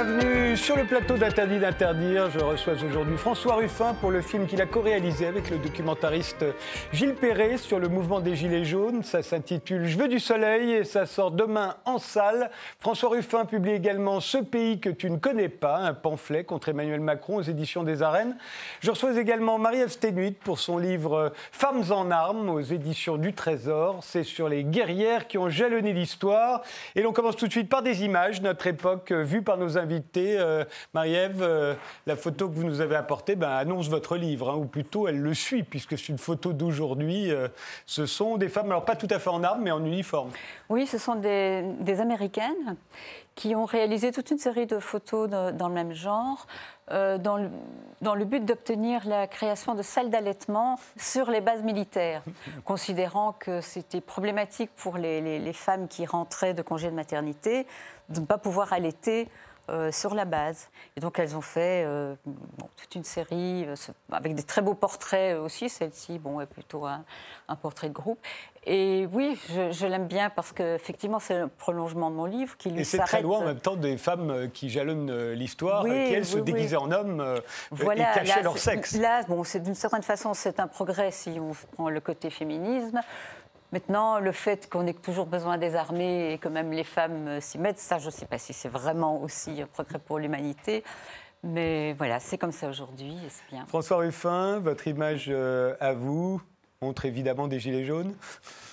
Bienvenue sur le plateau d'Interdit d'interdire. Je reçois aujourd'hui François Ruffin pour le film qu'il a co-réalisé avec le documentariste Gilles Perret sur le mouvement des Gilets jaunes. Ça s'intitule Je veux du soleil et ça sort demain en salle. François Ruffin publie également Ce pays que tu ne connais pas, un pamphlet contre Emmanuel Macron aux éditions des Arènes. Je reçois également Marie-Ève pour son livre Femmes en armes aux éditions du Trésor. C'est sur les guerrières qui ont jalonné l'histoire. Et l'on commence tout de suite par des images, notre époque vue par nos invités. Euh, Marie-Ève, euh, la photo que vous nous avez apportée ben, annonce votre livre, hein, ou plutôt elle le suit, puisque c'est une photo d'aujourd'hui. Euh, ce sont des femmes, alors pas tout à fait en armes, mais en uniforme. Oui, ce sont des, Américaines qui ont réalisé toute une série de photos dans le même genre. dans, le, dans, le, but d'obtenir la création de salles d'allaitement sur les bases militaires, considérant que c'était problématique pour les, les, femmes qui rentraient de congé de maternité de ne pas pouvoir allaiter euh, sur la base. Et donc elles ont fait euh, toute une série euh, avec des très beaux portraits aussi. Celle-ci, bon, est plutôt un, portrait de groupe. Et oui, je, l'aime bien parce qu'effectivement, c'est le prolongement de mon livre qui lui Et c'est très loin en même temps des femmes qui jalonnent l'histoire, qui elles se déguisaient en hommes et cachaient leur sexe. Là, bon, c'est d'une certaine façon, c'est un progrès si on prend le côté féminisme. Maintenant, le fait qu'on ait toujours besoin des armées et que même les femmes euh, s'y mettent, ça, je ne sais pas si c'est vraiment aussi un progrès pour l'humanité. Mais voilà, c'est comme ça aujourd'hui et c'est bien. François Ruffin, votre image euh, à vous montre évidemment des gilets jaunes.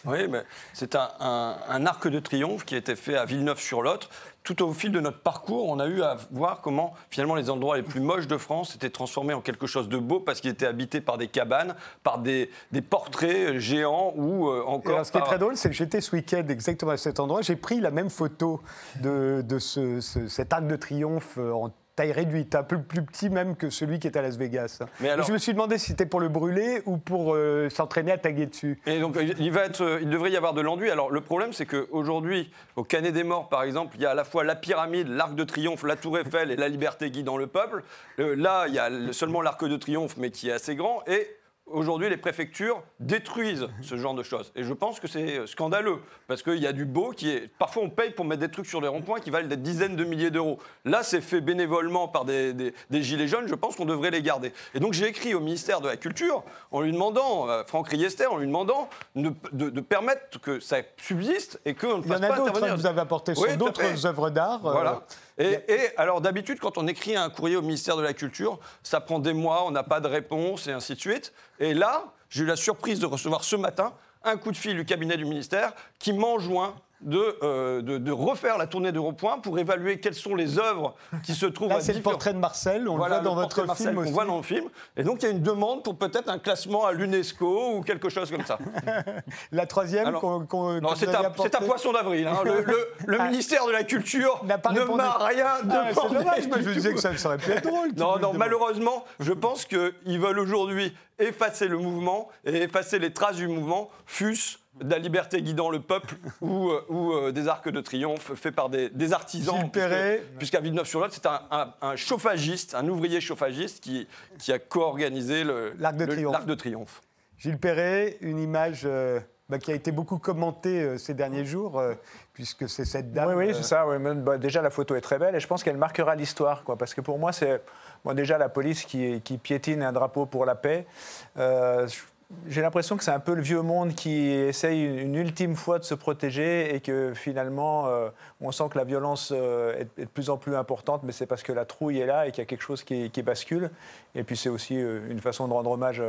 Oui, mais c'est un, un, arc de triomphe qui a été fait à Villeneuve-sur-Lot tout au fil de notre parcours, on a eu à voir comment finalement les endroits les plus moches de France étaient transformés en quelque chose de beau parce qu'ils étaient habités par des cabanes, par des, portraits géants ou euh, encore. Alors, ce qui est très drôle, c'est que j'étais ce week-end exactement à cet endroit. J'ai pris la même photo de, cet arc de triomphe euh, en taille réduite, un peu plus petit même que celui qui est à Las Vegas. Mais alors... je me suis demandé si c'était pour le brûler ou pour euh, s'entraîner à taguer dessus. Et donc il, va être, euh, il devrait y avoir de l'enduit. Alors le problème, c'est qu'aujourd'hui, au Canet des Morts, par exemple, il y a à la fois la pyramide, l'arc de triomphe, la tour Eiffel et la liberté guidant le peuple. Euh, là, il y a seulement l'arc de triomphe, mais qui est assez grand. Et Aujourd'hui, les préfectures détruisent ce genre de choses. Et je pense que c'est scandaleux, parce qu'il y a du beau qui est... Parfois, on paye pour mettre des trucs sur des ronds-points qui valent des dizaines de milliers d'euros. Là, c'est fait bénévolement par des, gilets jaunes, je pense qu'on devrait les garder. Et donc, j'ai écrit au ministère de la Culture, en lui demandant, euh, Franck Riester, en lui demandant de, permettre que ça subsiste et qu'on ne fasse pas. Il y en a d'autres que vous avez apporté sur d'autres œuvres d'art. Voilà. Euh, et, alors d'habitude, quand on écrit un courrier au ministère de la Culture, ça prend des mois, on n'a pas de réponse et ainsi de suite. Et là, j'ai eu la surprise de recevoir ce matin un coup de fil du cabinet du ministère qui m'enjoint euh, de, de, refaire la tournée d'Europoint pour évaluer quelles sont les œuvres qui se trouvent Là, c'est le portrait de Marcel, on le voit dans votre film aussi. On voit dans le film. Et donc, il y a une demande pour peut-être un classement à l'UNESCO ou quelque chose comme ça. la troisième Non, c'est un, poisson d'avril. Hein. Le, ah. ministère de la Culture ne m'a rien demandé. Ah, c'est dommage, mais je disais que ça serait plus drôle. Non, non, malheureusement, je pense qu'ils veulent aujourd'hui effacer le mouvement et effacer les traces du mouvement, fût-ce de la liberté guidant le peuple ou, euh, ou euh, des arcs de triomphe faits par des, artisans. Puisqu'à Villeneuve-sur-Lot, c'est un, chauffagiste, un ouvrier chauffagiste qui, qui a co-organisé l'arc de, de, triomphe. Gilles Perret, une image euh, bah, qui a été beaucoup commentée ces derniers jours, puisque c'est cette dame. Oui, oui, c'est ça. Bah, déjà, la photo est très belle et je pense qu'elle marquera l'histoire. Parce que pour moi, c'est déjà la police qui, qui, piétine un drapeau pour la paix j'ai l'impression que c'est un peu le vieux monde qui essaye une, ultime fois de se protéger et que finalement, euh, on sent que la violence euh, est, de plus en plus importante, mais c'est parce que la trouille est là et qu'il y a quelque chose qui, bascule. Et puis c'est aussi euh, une façon de rendre hommage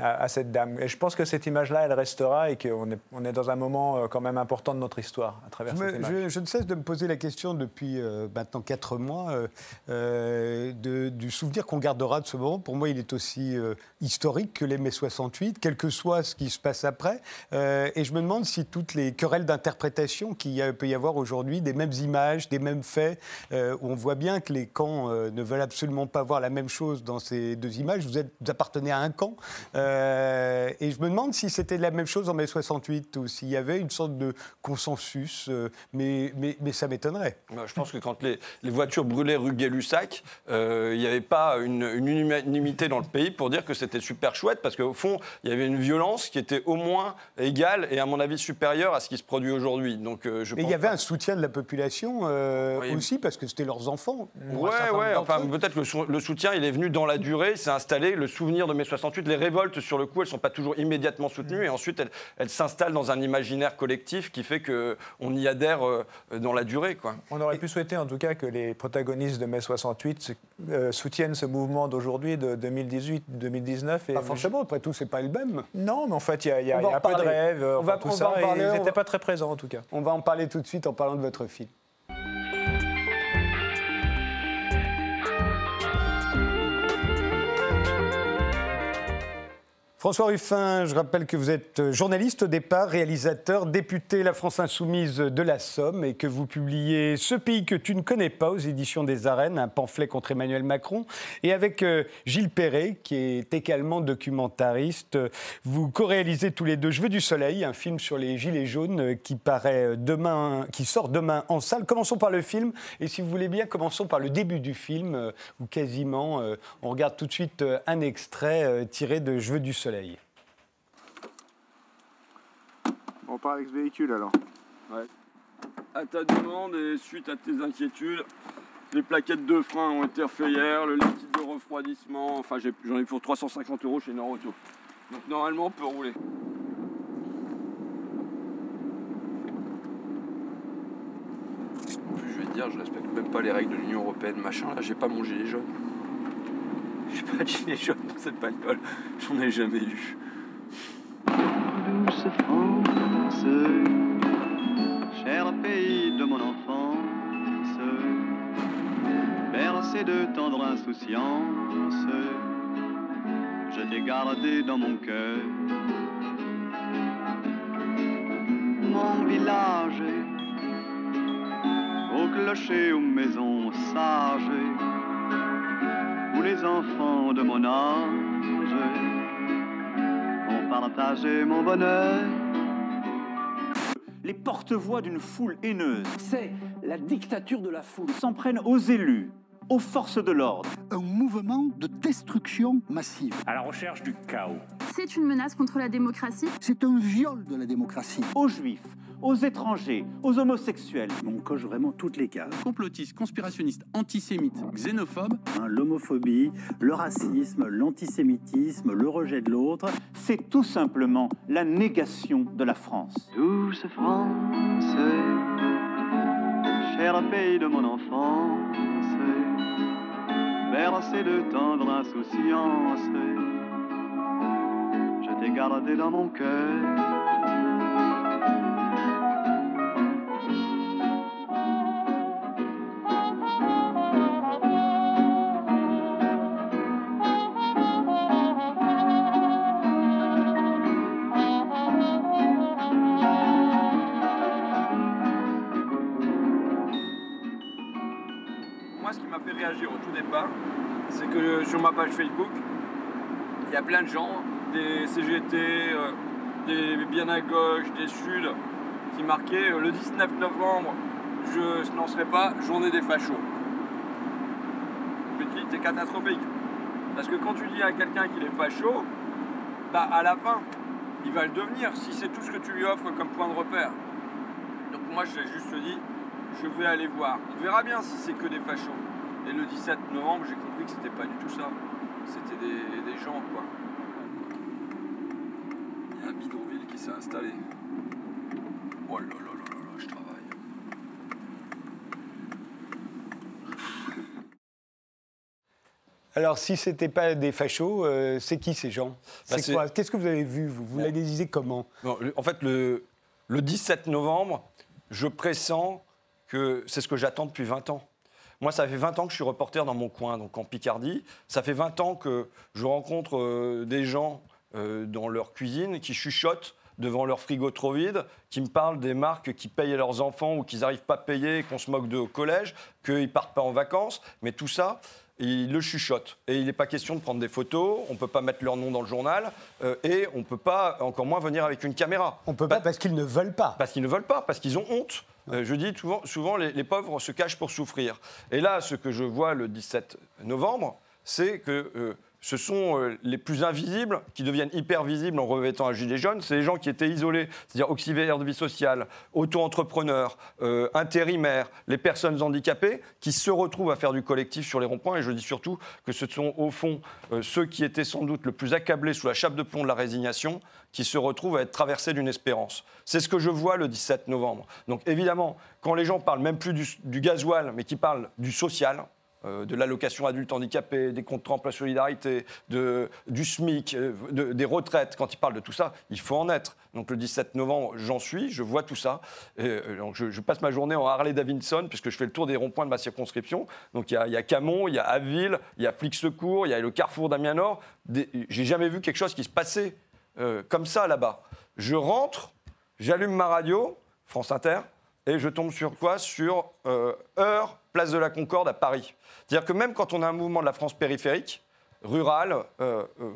à, cette dame. Et je pense que cette image-là, elle restera et qu'on est, on est dans un moment euh, quand même important de notre histoire à travers cette image. Je, ne cesse de me poser la question depuis euh, maintenant quatre mois euh, de, du souvenir qu'on gardera de ce moment. Pour moi, il est aussi historique que les mai 68, quel que soit ce qui se passe après. et je me demande si toutes les querelles d'interprétation qu'il peut y avoir aujourd'hui, des mêmes images, des mêmes faits, où on voit bien que les camps ne veulent absolument pas voir la même chose dans ces deux images. Vous, êtes, vous appartenez à un camp. Euh, et je me demande si c'était la même chose en mai 68 ou s'il y avait une sorte de consensus, euh, mais, mais, mais, ça m'étonnerait. Bah, je pense que quand les, les voitures brûlaient rue Gay-Lussac, euh, il n'y avait pas une, une, unanimité dans le pays pour dire que c'était super chouette, parce qu'au fond, il y avait une violence qui était au moins égale et à mon avis supérieure à ce qui se produit aujourd'hui. Donc, je mais il y avait un soutien de la population aussi, parce que c'était leurs enfants. Ouais, ouais, enfin peut-être le, le soutien, il est venu dans la durée, s'est installé, le souvenir de mai 68, les révoltes sur le coup, elles ne sont pas toujours immédiatement soutenues, et ensuite elles, s'installent dans un imaginaire collectif qui fait qu'on y adhère euh, dans la durée. Quoi. On aurait pu souhaiter en tout cas que les protagonistes de mai 68 euh, soutiennent ce mouvement d'aujourd'hui, de 2018-2019. Pas forcément, après tout, c'est pas le même. Non, mais en fait, il y a, un peu de rêve, on va, tout ça, en parler, ils n'étaient pas très présents en tout cas. On va en parler tout de suite en parlant de votre film. François Ruffin, je rappelle que vous êtes journaliste au départ, réalisateur, député La France Insoumise de la Somme et que vous publiez Ce pays que tu ne connais pas aux éditions des Arènes, un pamphlet contre Emmanuel Macron. Et avec euh, Gilles Perret, qui est également documentariste, vous co-réalisez tous les deux Je veux du soleil, un film sur les Gilets jaunes euh, qui, paraît demain, qui sort demain en salle. Commençons par le film et si vous voulez bien, commençons par le début du film euh, où quasiment on regarde tout de suite un extrait tiré de Je veux du soleil. On part avec ce véhicule alors Ouais. À ta demande et suite à tes inquiétudes, les plaquettes de frein ont été refaites hier, le liquide de refroidissement, enfin j'en ai, pour 350 euros chez Noroto. Donc normalement on peut rouler. En plus je vais te dire, je respecte même pas les règles de l'Union Européenne, machin, là j'ai pas mon gilet jaune. Pas de gilet jaune dans cette bagnole, j'en ai jamais eu. Douce France, cher pays de mon enfance, bercé de tendre insouciance, je t'ai gardé dans mon cœur. Mon village, au clocher, aux maisons sages, les enfants de mon âge ont partagé mon bonheur. Les porte-voix d'une foule haineuse, c'est la dictature de la foule, s'en prennent aux élus, aux forces de l'ordre. Un mouvement de destruction massive. À la recherche du chaos. C'est une menace contre la démocratie. C'est un viol de la démocratie. Aux juifs, aux étrangers, aux homosexuels. On coche vraiment toutes les cases. Complotistes, conspirationnistes, antisémites, xénophobes. Hein, l'homophobie, le racisme, l'antisémitisme, le rejet de l'autre. C'est tout simplement la négation de la France. Douce France, cher pays de mon enfance, bercé de tendre insouciance, je t'ai gardé dans mon cœur. C'est que sur ma page Facebook, il y a plein de gens, des CGT, euh, des bien à gauche, des Sud, qui marquaient euh, le 19 novembre, je n'en serai pas journée des fachos. Je c'est catastrophique. Parce que quand tu dis à quelqu'un qu'il est facho, bah à la fin, il va le devenir si c'est tout ce que tu lui offres comme point de repère. Donc moi, j'ai juste dit, je vais aller voir. On verra bien si c'est que des fachos. Et le 17 novembre, j'ai compris que c'était pas du tout ça. C'était des, gens, quoi. Il y a un bidonville qui s'est installé. Oh là là là là là, je travaille. Alors, si ce n'était pas des fachos, euh, c'est qui ces gens? Bah, C'est quoi? Qu'est-ce que vous avez vu Vous, vous l'analysez comment? En fait, le, le 17 novembre, je pressens que c'est ce que j'attends depuis 20 ans. Moi, ça fait 20 ans que je suis reporter dans mon coin, donc en Picardie. Ça fait 20 ans que je rencontre euh, des gens euh, dans leur cuisine qui chuchotent devant leur frigo trop vide, qui me parlent des marques qui payent leurs enfants ou qu'ils n'arrivent pas à payer, qu'on se moque d'eux au collège, qu'ils ne partent pas en vacances. Mais tout ça, ils le chuchotent. Et il n'est pas question de prendre des photos, on ne peut pas mettre leur nom dans le journal, euh, et on ne peut pas, encore moins, venir avec une caméra. On peut pas parce qu'ils ne veulent pas. Parce qu'ils ne veulent pas, parce qu'ils ont honte. Euh, je dis souvent, souvent les, les pauvres se cachent pour souffrir. Et là, ce que je vois le 17 novembre, c'est que euh, ce sont euh, les plus invisibles qui deviennent hyper visibles en revêtant un gilet jaune. C'est les gens qui étaient isolés, c'est-à-dire auxiliaires de vie sociale, auto-entrepreneurs, euh, intérimaires, les personnes handicapées, qui se retrouvent à faire du collectif sur les ronds-points. Et je dis surtout que ce sont au fond euh, ceux qui étaient sans doute le plus accablés sous la chape de plomb de la résignation qui se retrouvent à être traversés d'une espérance. C'est ce que je vois le 17 novembre. Donc évidemment, quand les gens parlent même plus du, du gasoil, mais qui parlent du social, euh, de l'allocation adulte handicapé, des comptes emploi solidarité, de, du SMIC, euh, de- des retraites, quand ils parlent de tout ça, il faut en être. Donc le 17 novembre, j'en suis, je vois tout ça. Euh, donc, je, passe ma journée en Harley Davidson, puisque je fais le tour des ronds-points de ma circonscription. Donc il y a, il y a Camon, il y a Abbeville, il y a Flic Secours, il y a le carrefour d'Amiens-Nord. J'ai jamais vu quelque chose qui se passait comme ça là-bas. Je rentre, j'allume ma radio, France Inter, et je tombe sur quoi? Sur Heure, place de la Concorde à Paris. C'est-à-dire que même quand on a un mouvement de la France périphérique, rurale, euh, euh,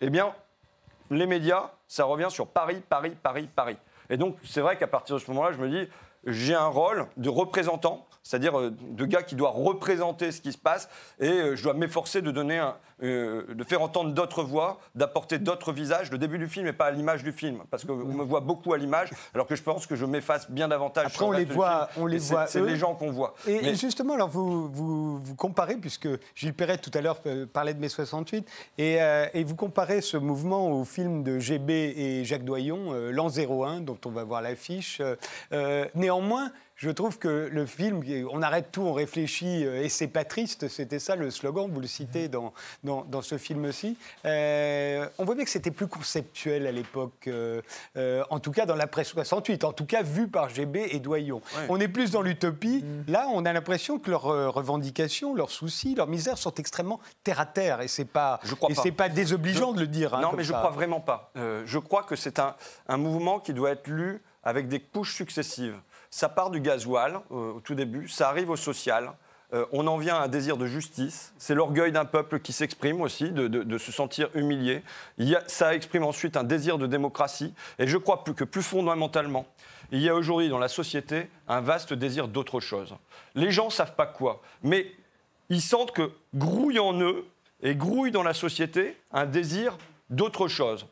eh bien, les médias, ça revient sur Paris, Paris, Paris, Paris. Et donc, c'est vrai qu'à partir de ce moment-là, je me dis, j'ai un rôle de représentant, c'est-à-dire euh, de gars qui doit représenter ce qui se passe, et je dois m'efforcer de donner, un- euh, de faire entendre d'autres voix, d'apporter d'autres visages. Le début du film n'est pas à l'image du film, parce qu'on me voit beaucoup à l'image, alors que je pense que je m'efface bien davantage. Après, sur on les voit- film. on les voit, C'est les gens qu'on voit. Et, Mais- et justement, alors vous, vous, vous comparez, puisque Gilles Perret tout à l'heure euh, parlait de mai 68, et, euh, et vous comparez ce mouvement au film de GB et Jacques Doyon, euh, L'an 01, dont on va voir l'affiche. Néanmoins, je trouve que le film, on arrête tout, on réfléchit, et c'est pas triste, c'était ça le slogan, vous le citez dans, dans, dans ce film-ci. Euh, on voit bien que c'était plus conceptuel à l'époque, euh, euh, en tout cas dans l'après 68, en tout cas vu par GB et Doyon. Ouais. On est plus dans l'utopie. Là, on a l'impression que leurs revendications, leurs soucis, leurs misères sont extrêmement terre à terre. Et c'est pas, Je crois et pas. pas désobligeant Je- de le dire. hein, non, mais je ça. crois vraiment pas. Je crois que c'est un, un mouvement qui doit être lu avec des couches successives. Ça part du gasoil au tout début, ça arrive au social. Euh, on en vient à un désir de justice. C'est l'orgueil d'un peuple qui s'exprime aussi, de, se sentir humilié. Ça exprime ensuite un désir de démocratie. Et je crois plus que plus fondamentalement, il y a aujourd'hui dans la société un vaste désir d'autre chose. Les gens savent pas quoi, mais ils sentent que grouille en eux et grouille dans la société un désir d'autre chose.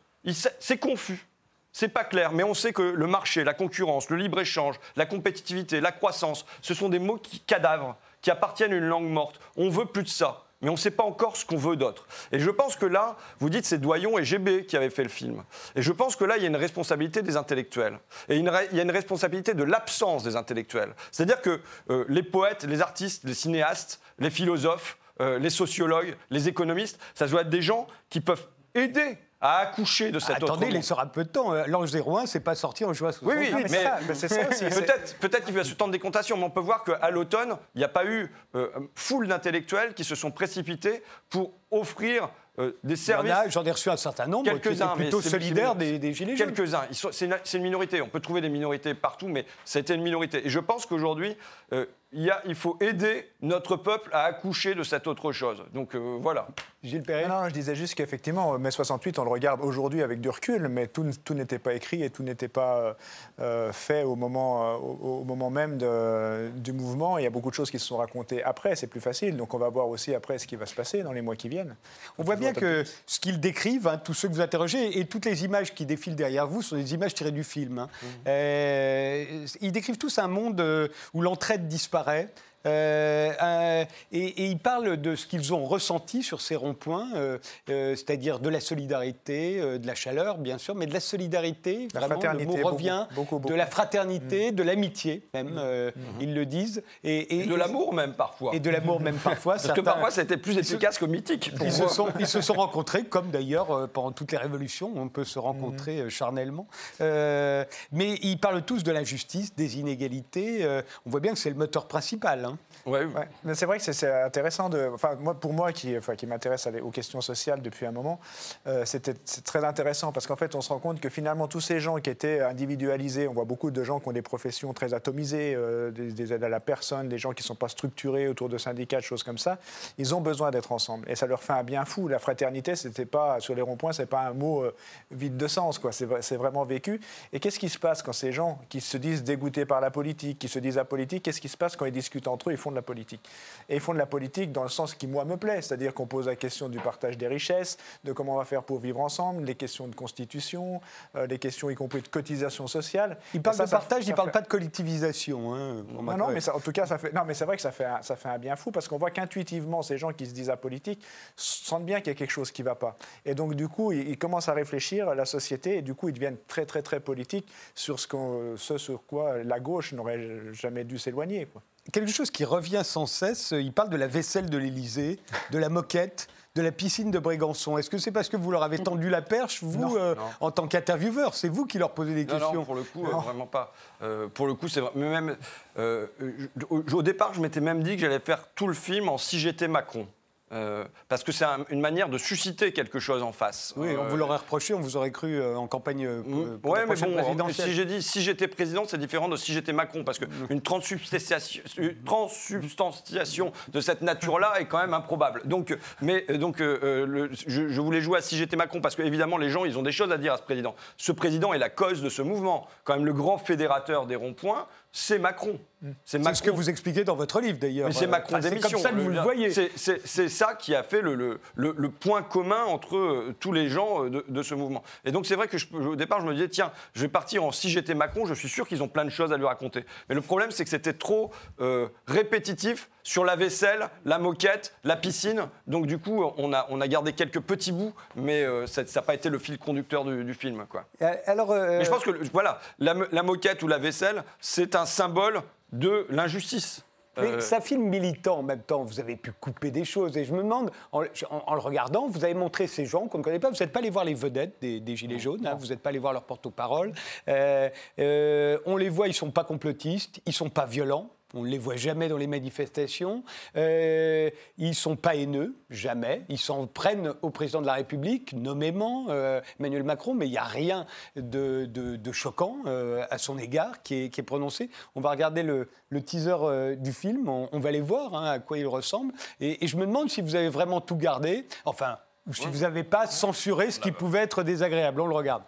C'est confus. C'est pas clair, mais on sait que le marché, la concurrence, le libre-échange, la compétitivité, la croissance, ce sont des mots qui cadavres, qui appartiennent à une langue morte. On veut plus de ça, mais on ne sait pas encore ce qu'on veut d'autre. Et je pense que là, vous dites c'est Doyon et GB qui avaient fait le film. Et je pense que là, il y a une responsabilité des intellectuels. Et il y a une responsabilité de l'absence des intellectuels. C'est-à-dire que euh, les poètes, les artistes, les cinéastes, les philosophes, euh, les sociologues, les économistes, ça doit être des gens qui peuvent aider à accoucher de cet autre Attendez, il monde. sera peu de temps. Euh, L'Ange 01, c'est pas sorti en juin 68. Oui, oui, mais, c'est ça, mais c'est ça peut-être, peut-être qu'il va se tendre des comptations, mais on peut voir qu'à l'automne, il n'y a pas eu euh, foule d'intellectuels qui se sont précipités pour offrir euh, des services. a, J'en ai reçu un certain nombre Quelques-uns, plutôt solidaires des, des Gilets jaunes. Quelques-uns. C'est une, minorité. On peut trouver des minorités partout, mais c'était une minorité. Et je pense qu'aujourd'hui, euh, il y a- il faut aider notre peuple à accoucher de cette autre chose. Donc euh, voilà. Gilles Perret Non, non, je disais juste qu'effectivement, mai 68, on le regarde aujourd'hui avec du recul, mais tout, n'était pas écrit et tout n'était pas euh, euh, fait au moment, euh, au, au moment même de- du mouvement. Il y a beaucoup de choses qui se sont racontées après, c'est plus facile. Donc on va voir aussi après ce qui va se passer dans les mois qui viennent. On voit bien que ce qu'ils décrivent, hein, tous ceux que vous interrogez, et toutes les images qui défilent derrière vous sont des images tirées du film. hein. Euh, ils décrivent tous un monde euh, où l'entraide disparaît disparaît. Euh, euh, et, et ils parlent de ce qu'ils ont ressenti sur ces ronds-points, euh, euh, c'est-à-dire de la solidarité, euh, de la chaleur, bien sûr, mais de la solidarité, La vraiment, le fraternité, mot beaucoup, revient, beaucoup, beaucoup. de la fraternité, de l'amitié, même, euh, ils le disent. Et, Et de l'amour même parfois. Et de l'amour même parfois. Parce que parfois, c'était plus efficace que mythique. pour Ils se, sont, ils se sont rencontrés, comme d'ailleurs euh, pendant toutes les révolutions, on peut se rencontrer euh, charnellement. Euh, mais ils parlent tous de l'injustice, des inégalités. euh, on voit bien que c'est le moteur principal. Hein. Ouais. Mais c'est vrai que c'est- intéressant. Enfin, moi, pour moi, qui, m'intéresse aux questions sociales depuis un moment, euh, c'était c'est très intéressant parce qu'en fait, on se rend compte que finalement, tous ces gens qui étaient individualisés, on voit beaucoup de gens qui ont des professions très atomisées, euh, des, des aides à la personne, des gens qui ne sont pas structurés autour de syndicats, de choses comme ça, ils ont besoin d'être ensemble. Et ça leur fait un bien fou. La fraternité, c'était pas sur les ronds-points, c'est pas un mot euh, vide de sens, quoi. C'est vrai- c'est vraiment vécu. Et qu'est-ce qui se passe quand ces gens qui se disent dégoûtés par la politique, qui se disent apolitiques, qu'est-ce qui se passe quand ils discutent entre eux de la politique. Et ils font de la politique dans le sens qui, moi, me plaît, c'est-à-dire qu'on pose la question du partage des richesses, de comment on va faire pour vivre ensemble, les questions de constitution, euh, les questions y compris de cotisation sociale. Il parle Et ça, de ça- partage, ça il parle fait- pas de collectivisation. Hein, non, mais ça- en tout cas, ça fait. Non, mais c'est vrai que ça fait un, ça fait un bien fou parce qu'on voit qu'intuitivement, ces gens qui se disent apolitiques sentent bien qu'il y a quelque chose qui ne va pas. Et donc, du coup, ils, ils commencent à réfléchir à la société et du coup, ils deviennent très, très, très politiques sur ce sur quoi la gauche n'aurait jamais dû s'éloigner. Quelque chose qui revient sans cesse, il parle de la vaisselle de l'Élysée, de la moquette, de la piscine de Brégançon. Est-ce que c'est parce que vous leur avez tendu la perche, vous, euh, Non. en tant qu'intervieweur C'est vous qui leur posez des Non, questions non, pour le coup, euh, vraiment pas. Euh, pour le coup, c'est vrai. Mais même, euh, au départ, je m'étais même dit que j'allais faire tout le film en si j'étais Macron. Euh, parce que c'est un- une manière de susciter quelque chose en face. Oui, on Euh, vous l'aurait reproché, on vous aurait cru euh, en campagne pour- pour Ouais, la mais bon, présidentielle. si j'ai dit si j'étais président, c'est différent de si j'étais Macron, parce qu'une transsubstantiation, une transsubstantiation de cette nature-là est quand même improbable. Donc, mais donc, euh, le- je, je voulais jouer à si j'étais Macron, parce que évidemment, les gens, ils ont des choses à dire à ce président. Ce président est la cause de ce mouvement. Quand même, le grand fédérateur des ronds-points, c'est Macron. C'est ce que vous expliquez dans votre livre, d'ailleurs. C'est Macron enfin, C'est comme ça que vous le voyez. C'est- ça qui a fait le, le- le- le point commun entre euh, tous les gens euh, de, de ce mouvement. Et donc c'est vrai que je- au départ, je me disais, tiens, je vais partir en si j'étais Macron, je suis sûr qu'ils ont plein de choses à lui raconter. Mais le problème, c'est que c'était trop euh, répétitif sur la vaisselle, la moquette, la piscine. Donc du coup, on a, on a gardé quelques petits bouts, mais euh, ça n'a pas été le fil conducteur du, du film. Quoi. Alors, euh, Mais je pense que voilà, la, mo- la moquette ou la vaisselle, c'est un symbole de l'injustice. Mais Euh, c'est un film militant en même temps. Vous avez pu couper des choses. Et je me demande, en, en- en le regardant, vous avez montré ces gens qu'on ne connaît pas. Vous n'êtes pas allé voir les vedettes des, des Gilets jaunes. hein. vous n'êtes pas allé voir leur porte-parole. Euh, euh, on les voit, ils ne sont pas complotistes. Ils ne sont pas violents. On ne les voit jamais dans les manifestations. Euh, ils ne sont pas haineux, jamais. Ils s'en prennent au président de la République, nommément euh, Emmanuel Macron, mais il n'y a rien de, de- de choquant euh, à son égard qui est, qui est prononcé. On va regarder le, le teaser euh, du film, on, on va les voir hein, à quoi il ressemble. Et, et je me demande si vous avez vraiment tout gardé, enfin, ou si vous n'avez pas censuré ce qui pouvait être désagréable. On le regarde.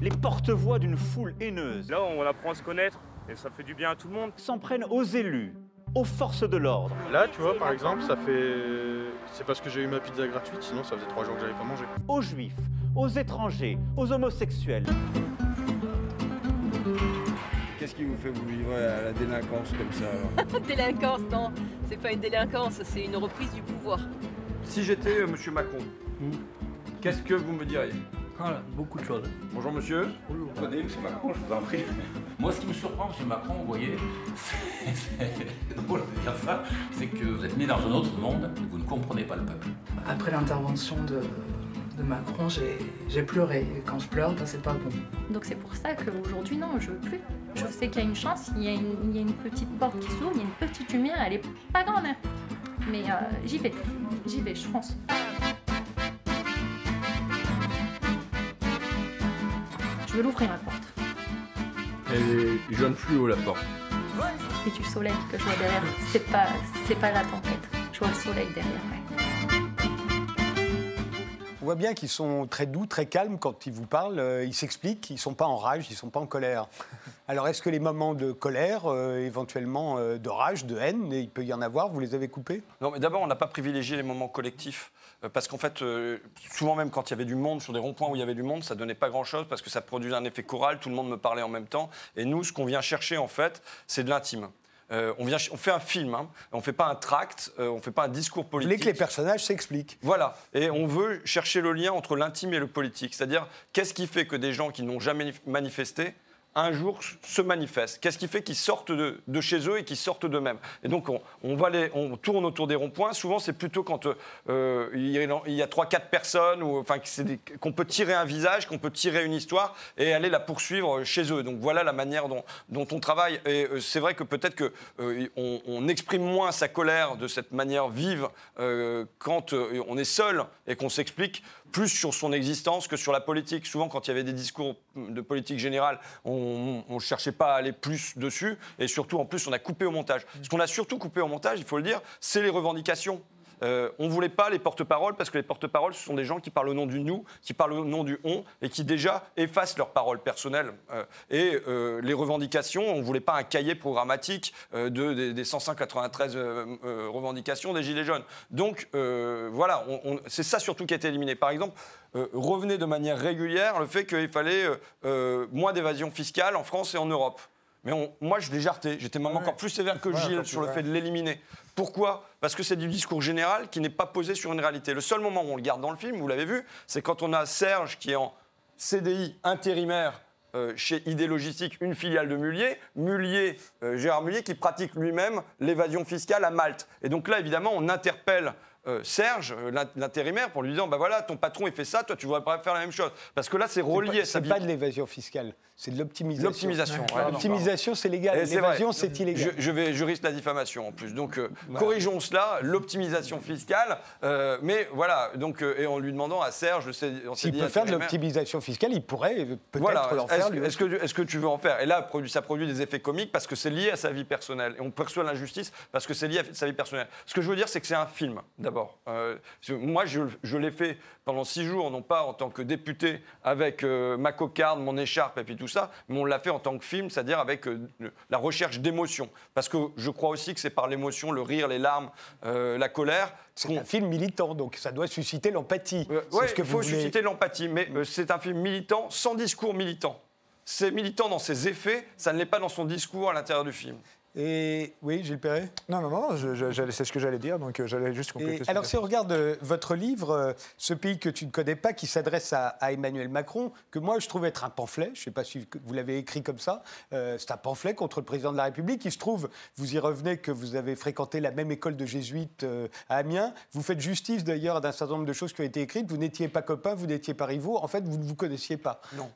Les porte-voix d'une foule haineuse Là, on apprend à se connaître et ça fait du bien à tout le monde. s'en prennent aux élus, aux forces de l'ordre. Là, tu vois, par exemple, ça fait. C'est parce que j'ai eu ma pizza gratuite, sinon ça faisait trois jours que j'avais pas mangé. aux juifs, aux étrangers, aux homosexuels. Qu'est-ce qui vous fait vous livrer à la délinquance comme ça alors? Délinquance, non, c'est pas une délinquance, c'est une reprise du pouvoir. Si j'étais euh, Monsieur Macron, qu'est-ce que vous me diriez? Beaucoup de choses. Bonjour monsieur. Vous connaissez M. Macron, je vous en prie. Moi, ce qui me surprend, M. Macron, vous voyez, c'est drôle de dire ça, c'est que vous êtes né dans un autre monde et vous ne comprenez pas le peuple. Après l'intervention de, de Macron, j'ai j'ai pleuré. Et quand je pleure, ben, c'est pas bon. Donc c'est pour ça qu'aujourd'hui, non, je veux plus. Je sais qu'il y a une chance, il y a une, il y a une petite porte qui s'ouvre, il y a une petite lumière, elle est pas grande. hein. Mais euh, j'y vais, j'y vais, je fonce. Veux l'ouvrir la porte. Elle est jaune fluo la porte. C'est du soleil que je vois derrière. C'est pas, c'est pas la tempête. Je vois le soleil derrière. ouais. On voit bien qu'ils sont très doux, très calmes quand ils vous parlent. euh, ils s'expliquent, ils ne sont pas en rage, ils ne sont pas en colère. Alors, est-ce que les moments de colère, euh, éventuellement euh, de rage, de haine, il peut y en avoir, vous les avez coupés? Non, mais d'abord, on n'a pas privilégié les moments collectifs. Euh, Parce qu'en fait, euh, souvent même quand il y avait du monde, sur des ronds-points où il y avait du monde, ça donnait pas grand-chose parce que ça produisait un effet choral, tout le monde me parlait en même temps. Et nous, ce qu'on vient chercher, en fait, c'est de l'intime. Euh, on, vient, ch- on fait un film, hein. on fait pas un tract, euh, on fait pas un discours Vous politique. voulez que les personnages s'expliquent Voilà, et on veut chercher le lien entre l'intime et le politique. C'est-à-dire, qu'est-ce qui fait que des gens qui n'ont jamais manifesté un jour se manifestent Qu'est-ce qui fait qu'ils sortent de, chez eux et qu'ils sortent d'eux-mêmes? Et donc, on, va on tourne autour des ronds-points. Souvent, c'est plutôt quand euh, il y a- il y a trois, quatre personnes, ou, enfin, qu'on peut tirer un visage, qu'on peut tirer une histoire et aller la poursuivre chez eux. Donc, voilà la manière dont, on travaille. Et euh, c'est vrai que peut-être euh, on, exprime moins sa colère de cette manière vive euh, quand euh, on est seul et qu'on s'explique plus sur son existence que sur la politique. Souvent, quand il y avait des discours de politique générale, on ne cherchait pas à aller plus dessus. Et surtout, en plus, on a coupé au montage. Ce qu'on a surtout coupé au montage, il faut le dire, c'est les revendications. Euh, on ne voulait pas les porte-paroles parce que les porte-paroles, ce sont des gens qui parlent au nom du nous, qui parlent au nom du on et qui déjà effacent leurs paroles personnelles. Euh, et euh, les revendications, on ne voulait pas un cahier programmatique de, des, des 193 euh, euh, revendications des Gilets jaunes. Donc voilà, c'est ça surtout qui a été éliminé. Par exemple, revenait de manière régulière le fait qu'il fallait moins d'évasion fiscale en France et en Europe. Mais on- moi, je l'ai jarté. J'étais même encore plus sévère que Ouais, Gilles sur le fait de l'éliminer. Pourquoi? Parce que c'est du discours général qui n'est pas posé sur une réalité. Le seul moment où on le garde dans le film, vous l'avez vu, c'est quand on a Serge qui est en CDI intérimaire euh, chez ID Logistique, une filiale de Mullier, Mullier, euh, Gérard Mullier, qui pratique lui-même l'évasion fiscale à Malte. Et donc là, évidemment, on interpelle euh, Serge, l'in- l'intérimaire, pour lui dire, bah voilà, ton patron il fait ça, toi tu voudrais pas faire la même chose. Parce que là, c'est relié C'est vie. pas de l'évasion fiscale, c'est de l'optimisation. L'optimisation, ouais. L'optimisation, c'est légal. L'évasion, c'est illégal. Je, je vais, je risque la diffamation en plus. Donc euh, corrigeons cela, l'optimisation fiscale. euh, mais voilà, donc euh, et en lui demandant à Serge, S'il peut faire de l'optimisation fiscale, il pourrait peut-être Voilà, est-ce faire. est-ce que, tu veux en faire? Et là, ça produit des effets comiques parce que c'est lié à sa vie personnelle. Et on perçoit l'injustice parce que c'est lié à sa vie personnelle. Ce que je veux dire, c'est que c'est un film, d'abord. Moi, je, je l'ai fait pendant six jours, non pas en tant que député avec euh, ma cocarde, mon écharpe et puis tout ça, mais on l'a fait en tant que film, c'est-à-dire avec euh, la recherche d'émotion. Parce que je crois aussi que c'est par l'émotion, le rire, les larmes, euh, la colère. C'est un film militant, donc ça doit susciter l'empathie. Oui, il faut voulez- susciter l'empathie, mais c'est un film militant sans discours militant. C'est militant dans ses effets, ça ne l'est pas dans son discours à l'intérieur du film. Et oui, Gilles Perret Non, non, non, je- je- j'allais- c'est ce que j'allais dire, donc euh, j'allais juste compléter. Et ce que alors, si on regarde euh, votre livre, euh, Ce pays que tu ne connais pas, qui s'adresse à, à Emmanuel Macron, que moi je trouve être un pamphlet, je ne sais pas si vous l'avez écrit comme ça, euh, c'est un pamphlet contre le président de la République. Il se trouve, vous y revenez, que vous avez fréquenté la même école de jésuites euh, à Amiens. Vous faites justice d'ailleurs d'un certain nombre de choses qui ont été écrites. Vous n'étiez pas copains, vous n'étiez pas rivaux. En fait, vous ne vous connaissiez pas. Non.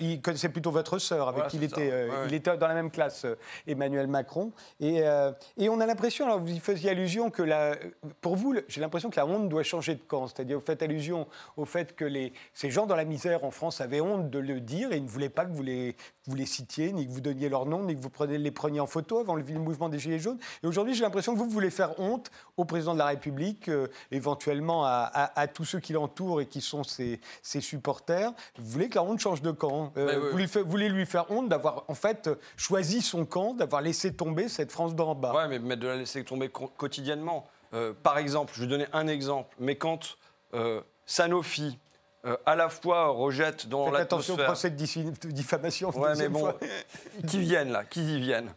Il connaissait plutôt votre sœur, avec Voilà, qui il était, euh, ouais. il était dans la même classe, euh, Emmanuel Macron. Et, euh, et on a l'impression, alors vous y faisiez allusion, que la, pour vous, j'ai l'impression que la honte doit changer de camp. C'est-à-dire, vous faites allusion au fait que les, ces gens dans la misère en France avaient honte de le dire et ils ne voulaient pas que vous les, vous les citiez, ni que vous donniez leur nom, ni que vous preniez, les preniez en photo avant le, le mouvement des Gilets jaunes. Et aujourd'hui, j'ai l'impression que vous voulez faire honte au président de la République, euh, éventuellement à, à- à tous ceux qui l'entourent et qui sont ses, ses supporters. Vous voulez que la honte change de camp. Euh, oui, vous lui fait- voulez lui faire honte d'avoir en fait choisi son camp, d'avoir laissé tomber cette France d'en bas. Ouais, mais, mais de la laisser tomber quotidiennement. Euh, par exemple, je vais donner un exemple, mais quand euh, Sanofi, euh, à la fois rejette dans Faites attention au procès de diffamation. Ouais, mais bon, qui viennent là, qui y viennent.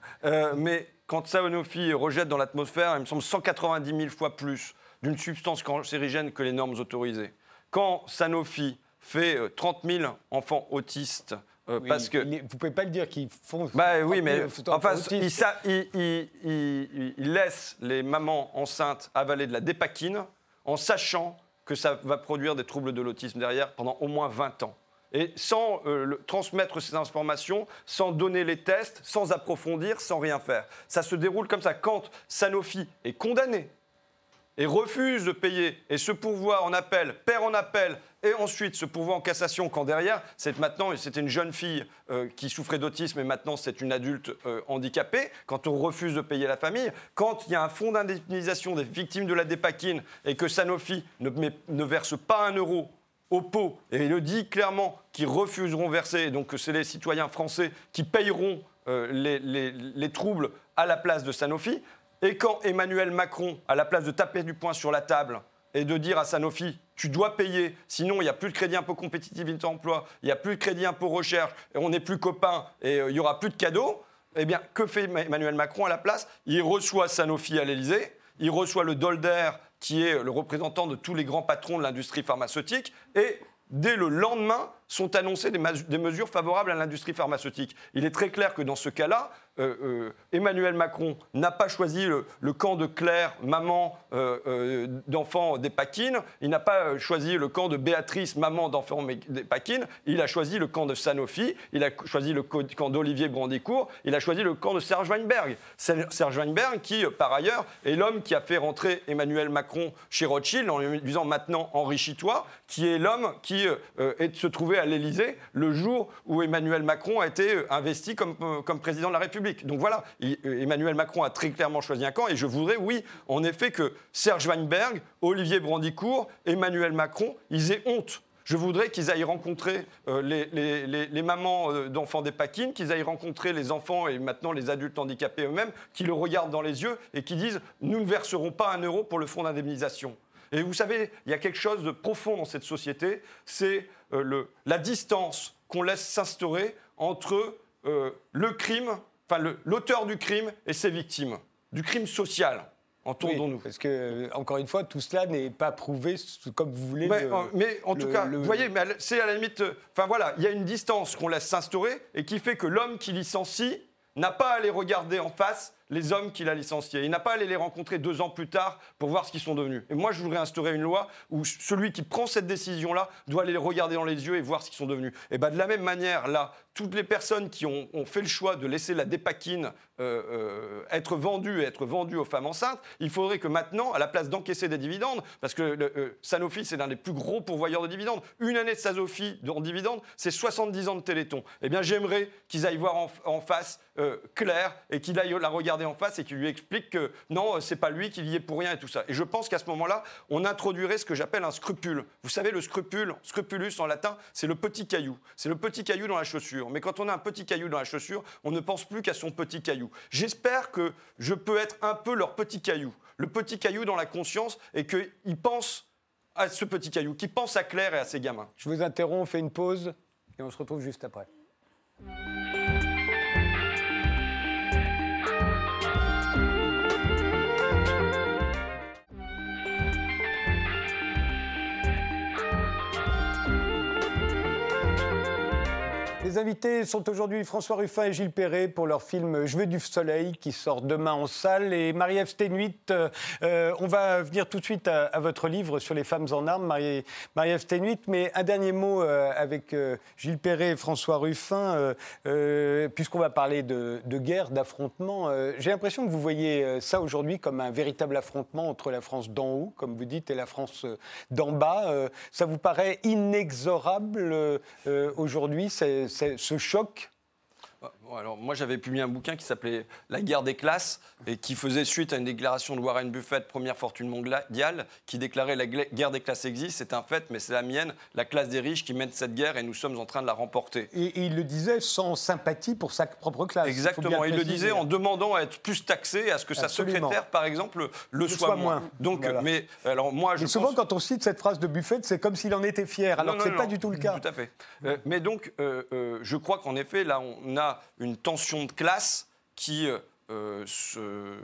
Mais quand Sanofi rejette dans l'atmosphère, il me semble 190 000 fois plus d'une substance cancérigène que les normes autorisées. Quand Sanofi fait euh, 30 000 enfants autistes euh, Oui, parce que il vous pouvez pas le dire qu'ils font. bah oui, mais enfin, faut- il, sa- il- il- il- il- il laisse les mamans enceintes avaler de la dépakine en sachant que ça va produire des troubles de l'autisme derrière pendant au moins 20 ans. Et sans euh, le- transmettre ces informations, sans donner les tests, sans approfondir, sans rien faire. Ça se déroule comme ça. Quand Sanofi est condamné et refuse de payer et se pourvoit en appel, perd en appel et ensuite se pourvoit en cassation quand derrière, c'est maintenant, c'était une jeune fille euh, qui souffrait d'autisme et maintenant c'est une adulte euh, handicapée, quand on refuse de payer la famille, quand il y a un fonds d'indemnisation des victimes de la dépakine et que Sanofi ne, verse pas un euro au pot, et il le dit clairement qu'ils refuseront verser, et donc que c'est les citoyens français qui payeront euh, les troubles à la place de Sanofi. Et quand Emmanuel Macron, à la place de taper du poing sur la table et de dire à Sanofi, tu dois payer, sinon il n'y a plus de crédit impôt compétitivité emploi, il n'y a plus de crédit impôt recherche, et on n'est plus copains et euh, il n'y aura plus de cadeaux, eh bien, que fait Emmanuel Macron à la place? Il reçoit Sanofi à l'Élysée, il reçoit le Dolder, qui est le représentant de tous les grands patrons de l'industrie pharmaceutique, et dès le lendemain, sont annoncées des, mesures favorables à l'industrie pharmaceutique. Il est très clair que dans ce cas-là, euh, euh, Emmanuel Macron n'a pas choisi le, camp de Claire, maman euh, d'enfants des Paquines. Il n'a pas choisi le camp de Béatrice, maman d'enfants des Paquines. Il a choisi le camp de Sanofi. Il a choisi le camp d'Olivier Brandicourt. Il a choisi le camp de Serge Weinberg. Ser- Serge Weinberg, qui, par ailleurs, est l'homme qui a fait rentrer Emmanuel Macron chez Rothschild en lui disant maintenant enrichis-toi, qui est l'homme qui est, se trouvait à l'Élysée le jour où Emmanuel Macron a été euh, investi comme, euh, comme président de la République. Donc voilà, il- euh, Emmanuel Macron a très clairement choisi un camp et je voudrais, oui, en effet, que Serge Weinberg, Olivier Brandicourt, Emmanuel Macron, ils aient honte. Je voudrais qu'ils aillent rencontrer les, mamans d'enfants des Paquines, qu'ils aillent rencontrer les enfants et maintenant les adultes handicapés eux-mêmes, qui le regardent dans les yeux et qui disent Nous ne verserons pas un euro pour le fonds d'indemnisation. Et vous savez, il y a quelque chose de profond dans cette société, c'est euh, la distance qu'on laisse s'instaurer entre euh, le crime, enfin l'auteur du crime et ses victimes, du crime social. Entendons-nous. parce que, euh, encore une fois, tout cela n'est pas prouvé comme vous voulez. Mais, le- en- mais en tout cas, le- vous voyez, c'est à la limite. Enfin voilà, il y a une distance qu'on laisse s'instaurer et qui fait que l'homme qui licencie n'a pas à les regarder en face les hommes qu'il a licenciés. Il n'a pas à aller les rencontrer deux ans plus tard pour voir ce qu'ils sont devenus. Et moi, je voudrais instaurer une loi où celui qui prend cette décision-là doit aller les regarder dans les yeux et voir ce qu'ils sont devenus. Et bien de la même manière, là, toutes les personnes qui ont, fait le choix de laisser la dépakine euh, euh, être vendue et être vendue aux femmes enceintes, il faudrait que maintenant, à la place d'encaisser des dividendes, parce que euh, Sanofi, c'est l'un des plus gros pourvoyeurs de dividendes, une année de Sanofi en dividendes, c'est 70 ans de Téléthon. Eh bien, j'aimerais qu'ils aillent voir en, face Claire et qu'il aille la regarder en face et qu'il lui explique que non, c'est pas lui qui y est pour rien et tout ça. Et je pense qu'à ce moment-là, on introduirait ce que j'appelle un scrupule. Vous savez, le scrupule, scrupulus en latin, c'est le petit caillou. C'est le petit caillou dans la chaussure. Mais quand on a un petit caillou dans la chaussure, on ne pense plus qu'à son petit caillou. J'espère que je peux être un peu leur petit caillou. Le petit caillou dans la conscience et qu'ils pensent à ce petit caillou, qu'ils pensent à Claire et à ses gamins. Je vous interromps, on fait une pause et on se retrouve juste après. Les invités sont aujourd'hui François Ruffin et Gilles Perret pour leur film Je veux du soleil qui sort demain en salle. Et Marie-Ève Sténuit, euh, euh, on va venir tout de suite à, votre livre sur les femmes en armes, Marie- Marie-Ève Sténuit. Mais un dernier mot euh, avec Gilles Perret et François Ruffin, puisqu'on va parler de, de guerre, d'affrontement. J'ai l'impression que vous voyez ça aujourd'hui comme un véritable affrontement entre la France d'en haut, comme vous dites, et la France d'en bas. Ça vous paraît inexorable aujourd'hui, ce choc alors, moi, j'avais publié un bouquin qui s'appelait La guerre des classes et qui faisait suite à une déclaration de Warren Buffett, première fortune mondiale, qui déclarait la guerre des classes existe, c'est un fait, mais c'est la mienne, la classe des riches qui mène cette guerre et nous sommes en train de la remporter. Et, et il le disait sans sympathie pour sa propre classe. Exactement, il le disait en demandant à être plus taxé, à ce que sa secrétaire, par exemple, le, soit, soit moins. Donc, Voilà. mais alors moi, je Et souvent, pense- quand on cite cette phrase de Buffett, c'est comme s'il en était fier, alors Non, que ce n'est pas non, du tout le cas. Tout à fait. Euh, mais donc, euh, euh, je crois qu'en effet, là, on a une tension de classe qui, euh, euh, se,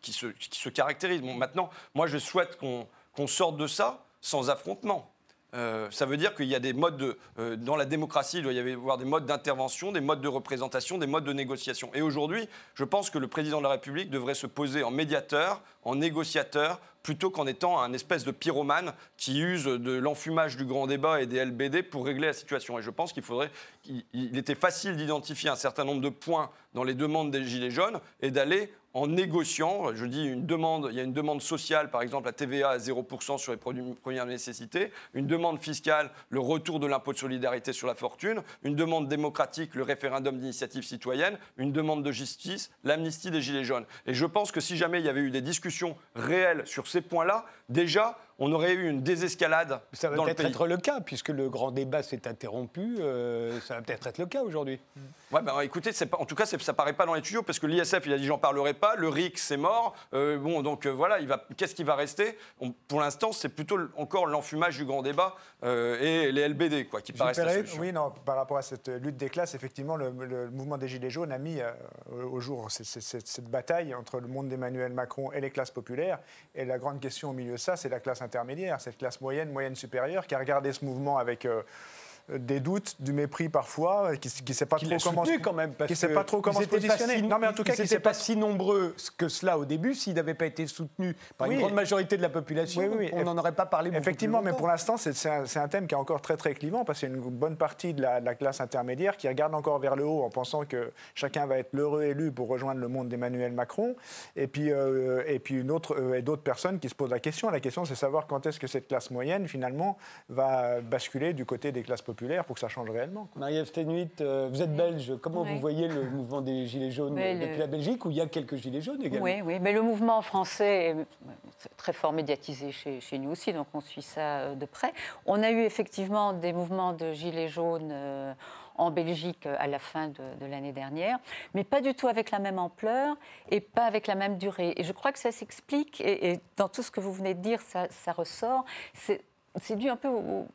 qui, se, qui se caractérise. Maintenant, moi, je souhaite qu'on sorte de ça sans affrontement. Euh, ça veut dire qu'il y a des modes de, dans la démocratie, il doit y avoir des modes d'intervention, des modes de représentation, des modes de négociation. Et aujourd'hui, je pense que le président de la République devrait se poser en médiateur, en négociateur, plutôt qu'en étant un espèce de pyromane qui use de l'enfumage du grand débat et des LBD pour régler la situation. Et je pense qu'il faudrait, il, était facile d'identifier un certain nombre de points dans les demandes des Gilets jaunes et d'aller en négociant, je dis une demande, il y a une demande sociale, par exemple la TVA à 0% sur les produits de première nécessité, une demande fiscale, le retour de l'impôt de solidarité sur la fortune, une demande démocratique, le référendum d'initiative citoyenne, une demande de justice, l'amnistie des Gilets jaunes. Et je pense que si jamais il y avait eu des discussions réelles sur ces points-là, déjà, on aurait eu une désescalade Ça va peut-être être le cas, puisque le grand débat s'est interrompu. euh, ça va peut-être être le cas aujourd'hui. Ouais, ben, écoutez, c'est pas, en tout cas, ça paraît pas dans les tuyaux parce que l'ISF, il a dit j'en parlerai pas. Le RIC, c'est mort. Euh, bon, donc euh, voilà, il va, qu'est-ce qui va rester? On- Pour l'instant, c'est plutôt encore l'enfumage du grand débat euh, et les LBD, quoi, qui paraissent la solution. Oui, non, par rapport à cette lutte des classes, effectivement, le, le mouvement des Gilets jaunes a mis euh, au jour cette, cette- cette bataille entre le monde d'Emmanuel Macron et les classes populaires. Et la grande question au milieu de ça, c'est la classe intermédiaire, cette classe moyenne, moyenne supérieure, qui a regardé ce mouvement avec. Des doutes, du mépris parfois, qui ne sait pas Qui trop comment soutenu quand même. Parce qui sait pas trop comment se positionner. si- non, mais en tout cas, ils n'étaient pas si nombreux que cela au début s'ils n'avaient pas été soutenus par Oui. une grande majorité de la population. Oui, oui, on n'en aurait pas parlé beaucoup Effectivement, plus mais pour l'instant, c'est un, thème qui est encore très très clivant parce qu'il y a une bonne partie de la, de la classe intermédiaire qui regarde encore vers le haut en pensant que chacun va être l'heureux élu pour rejoindre le monde d'Emmanuel Macron. Et puis, euh, et puis une autre, euh, et d'autres personnes qui se posent la question. La question, c'est savoir quand est-ce que cette classe moyenne, finalement, va basculer du côté des classes populaires pour que ça change réellement. Marie-Ève Stenuit, euh, vous êtes belge. Comment Oui. vous voyez le mouvement des Gilets jaunes Mais le- depuis la Belgique, où il y a quelques Gilets jaunes également? Oui, oui, mais le mouvement français est très fort médiatisé chez, chez nous aussi, donc on suit ça euh, de près. On a eu effectivement des mouvements de gilets jaunes euh, en Belgique à la fin de, de l'année dernière, mais pas du tout avec la même ampleur et pas avec la même durée. Et je crois que ça s'explique, et, et dans tout ce que vous venez de dire, ça, ça ressort. C'est dû un peu au,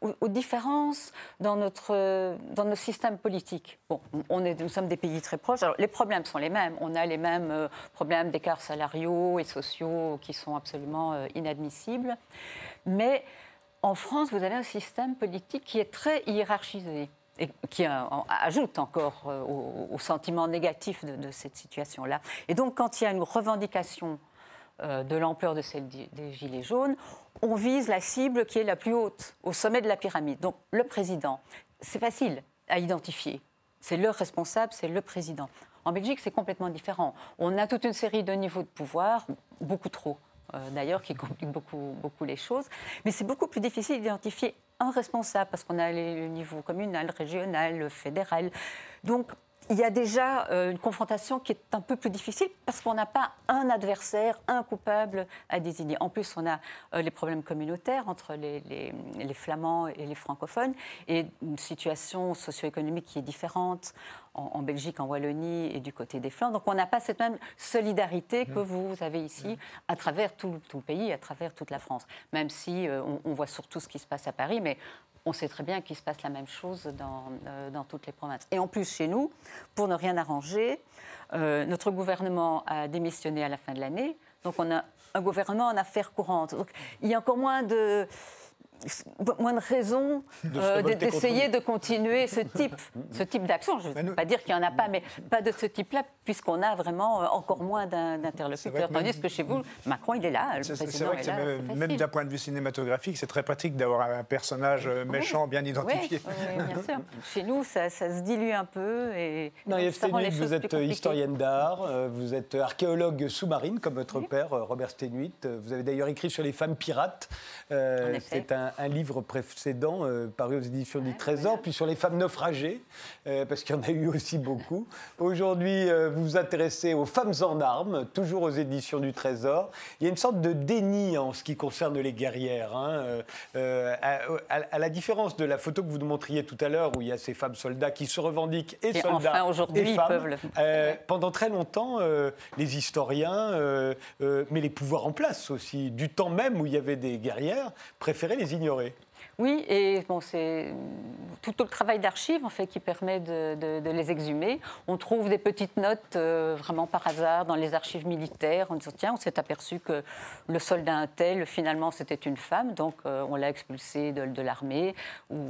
aux, différences dans, notre, dans nos systèmes politiques. Bon, nous sommes des pays très proches. Les problèmes sont les mêmes. On a les mêmes euh, problèmes d'écarts salariaux et sociaux qui sont absolument euh, inadmissibles. Mais en France, vous avez un système politique qui est très hiérarchisé et qui euh, ajoute encore au, sentiment négatif de, cette situation-là. Et donc, quand il y a une revendication de l'ampleur de celle des Gilets jaunes, on vise la cible qui est la plus haute, au sommet de la pyramide. Donc le président, c'est facile à identifier. C'est le responsable, c'est le président. En Belgique, c'est complètement différent. On a toute une série de niveaux de pouvoir, beaucoup trop euh, d'ailleurs, qui compliquent beaucoup, beaucoup les choses. Mais c'est beaucoup plus difficile d'identifier un responsable parce qu'on a les niveaux communal, régional, fédéral. Donc il y a déjà euh, une confrontation qui est un peu plus difficile parce qu'on n'a pas un adversaire, un coupable à désigner. En plus, on a euh, les problèmes communautaires entre les, les- les flamands et les francophones et une situation socio-économique qui est différente en, en Belgique, en Wallonie et du côté des Flandres. Donc on n'a pas cette même solidarité que vous avez ici à travers tout, tout le pays, à travers toute la France. Même si euh, on, on voit surtout ce qui se passe à Paris, mais on sait très bien qu'il se passe la même chose dans, euh, dans toutes les provinces. Et en plus, chez nous, pour ne rien arranger, euh, notre gouvernement a démissionné à la fin de l'année. Donc on a un gouvernement en affaires courantes. Il y a encore moins de moins de raisons euh, d'essayer de continuer ce type, ce type d'action. Je ne veux pas dire qu'il n'y en a pas, mais pas de ce type-là, puisqu'on a vraiment euh, encore moins d'interlocuteurs. même- Tandis que chez vous, Macron, il est là, C'est- vrai que est c'est là. même, d'un point de vue cinématographique, c'est très pratique d'avoir un personnage euh, méchant bien identifié. Oui, oui, bien sûr. Chez nous, ça, ça se dilue un peu. Et les Stenuit, vous êtes historienne d'art, vous êtes archéologue sous-marine, comme votre père, Robert Stenuit. Vous avez d'ailleurs écrit sur les femmes pirates. Euh. C'est un, un livre précédent euh, paru aux éditions du Trésor, puis sur les femmes naufragées, euh, parce qu'il y en a eu aussi beaucoup. Aujourd'hui, euh, vous vous intéressez aux femmes en armes, toujours aux éditions du Trésor. Il y a une sorte de déni en ce qui concerne les guerrières. hein. À, à- à la différence de la photo que vous nous montriez tout à l'heure, où il y a ces femmes soldats qui se revendiquent et, Et soldats enfin, aujourd'hui, le- pendant très longtemps, les historiens, mais les pouvoirs en place aussi, du temps même où il y avait des guerrières, préféraient les ignorer. Oui, et bon, c'est tout le travail d'archives en fait qui permet de, de- de les exhumer. On trouve des petites notes euh, vraiment par hasard dans les archives militaires en disant tiens, on s'est aperçu que le soldat un tel finalement c'était une femme, donc euh, on l'a expulsé de, de l'armée. Ou,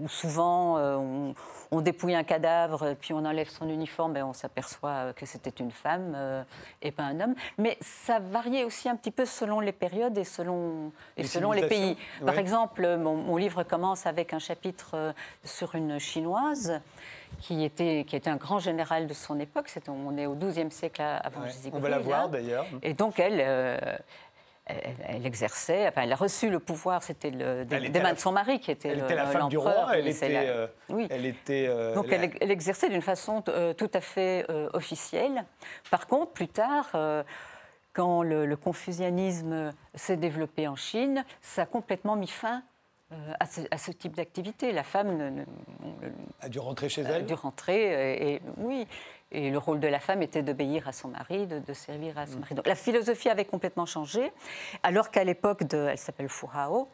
ou souvent euh, on, on dépouille un cadavre puis on enlève son uniforme et on s'aperçoit que c'était une femme euh, et pas un homme. Mais ça variait aussi un petit peu selon les périodes et selon, et Les selon les pays. Par exemple, mon, mon livre commence avec un chapitre euh, sur une chinoise qui était, qui était un grand général de son époque. C'est- on est au XIIe siècle avant Ouais, Jésus-Christ. on va la voir, d'ailleurs. Et donc elle. euh, elle, elle exerçait, enfin, elle a reçu le pouvoir, c'était des, Elle des mains de son mari qui était Elle le- était la femme du l'empereur, roi, elle était, la- euh, oui. elle était. euh, Donc la- elle, elle exerçait d'une façon euh, tout à fait officielle. Par contre, plus tard, quand le, le confucianisme s'est développé en Chine, ça a complètement mis fin à, ce, à ce type d'activité. La femme ne- ne- a dû rentrer chez a elle. dû rentrer, euh, et, et- oui. Et le rôle de la femme était d'obéir à son mari, de, de servir à son Mm. mari. Donc la philosophie avait complètement changé, alors qu'à l'époque de, elle s'appelle Fu Hao,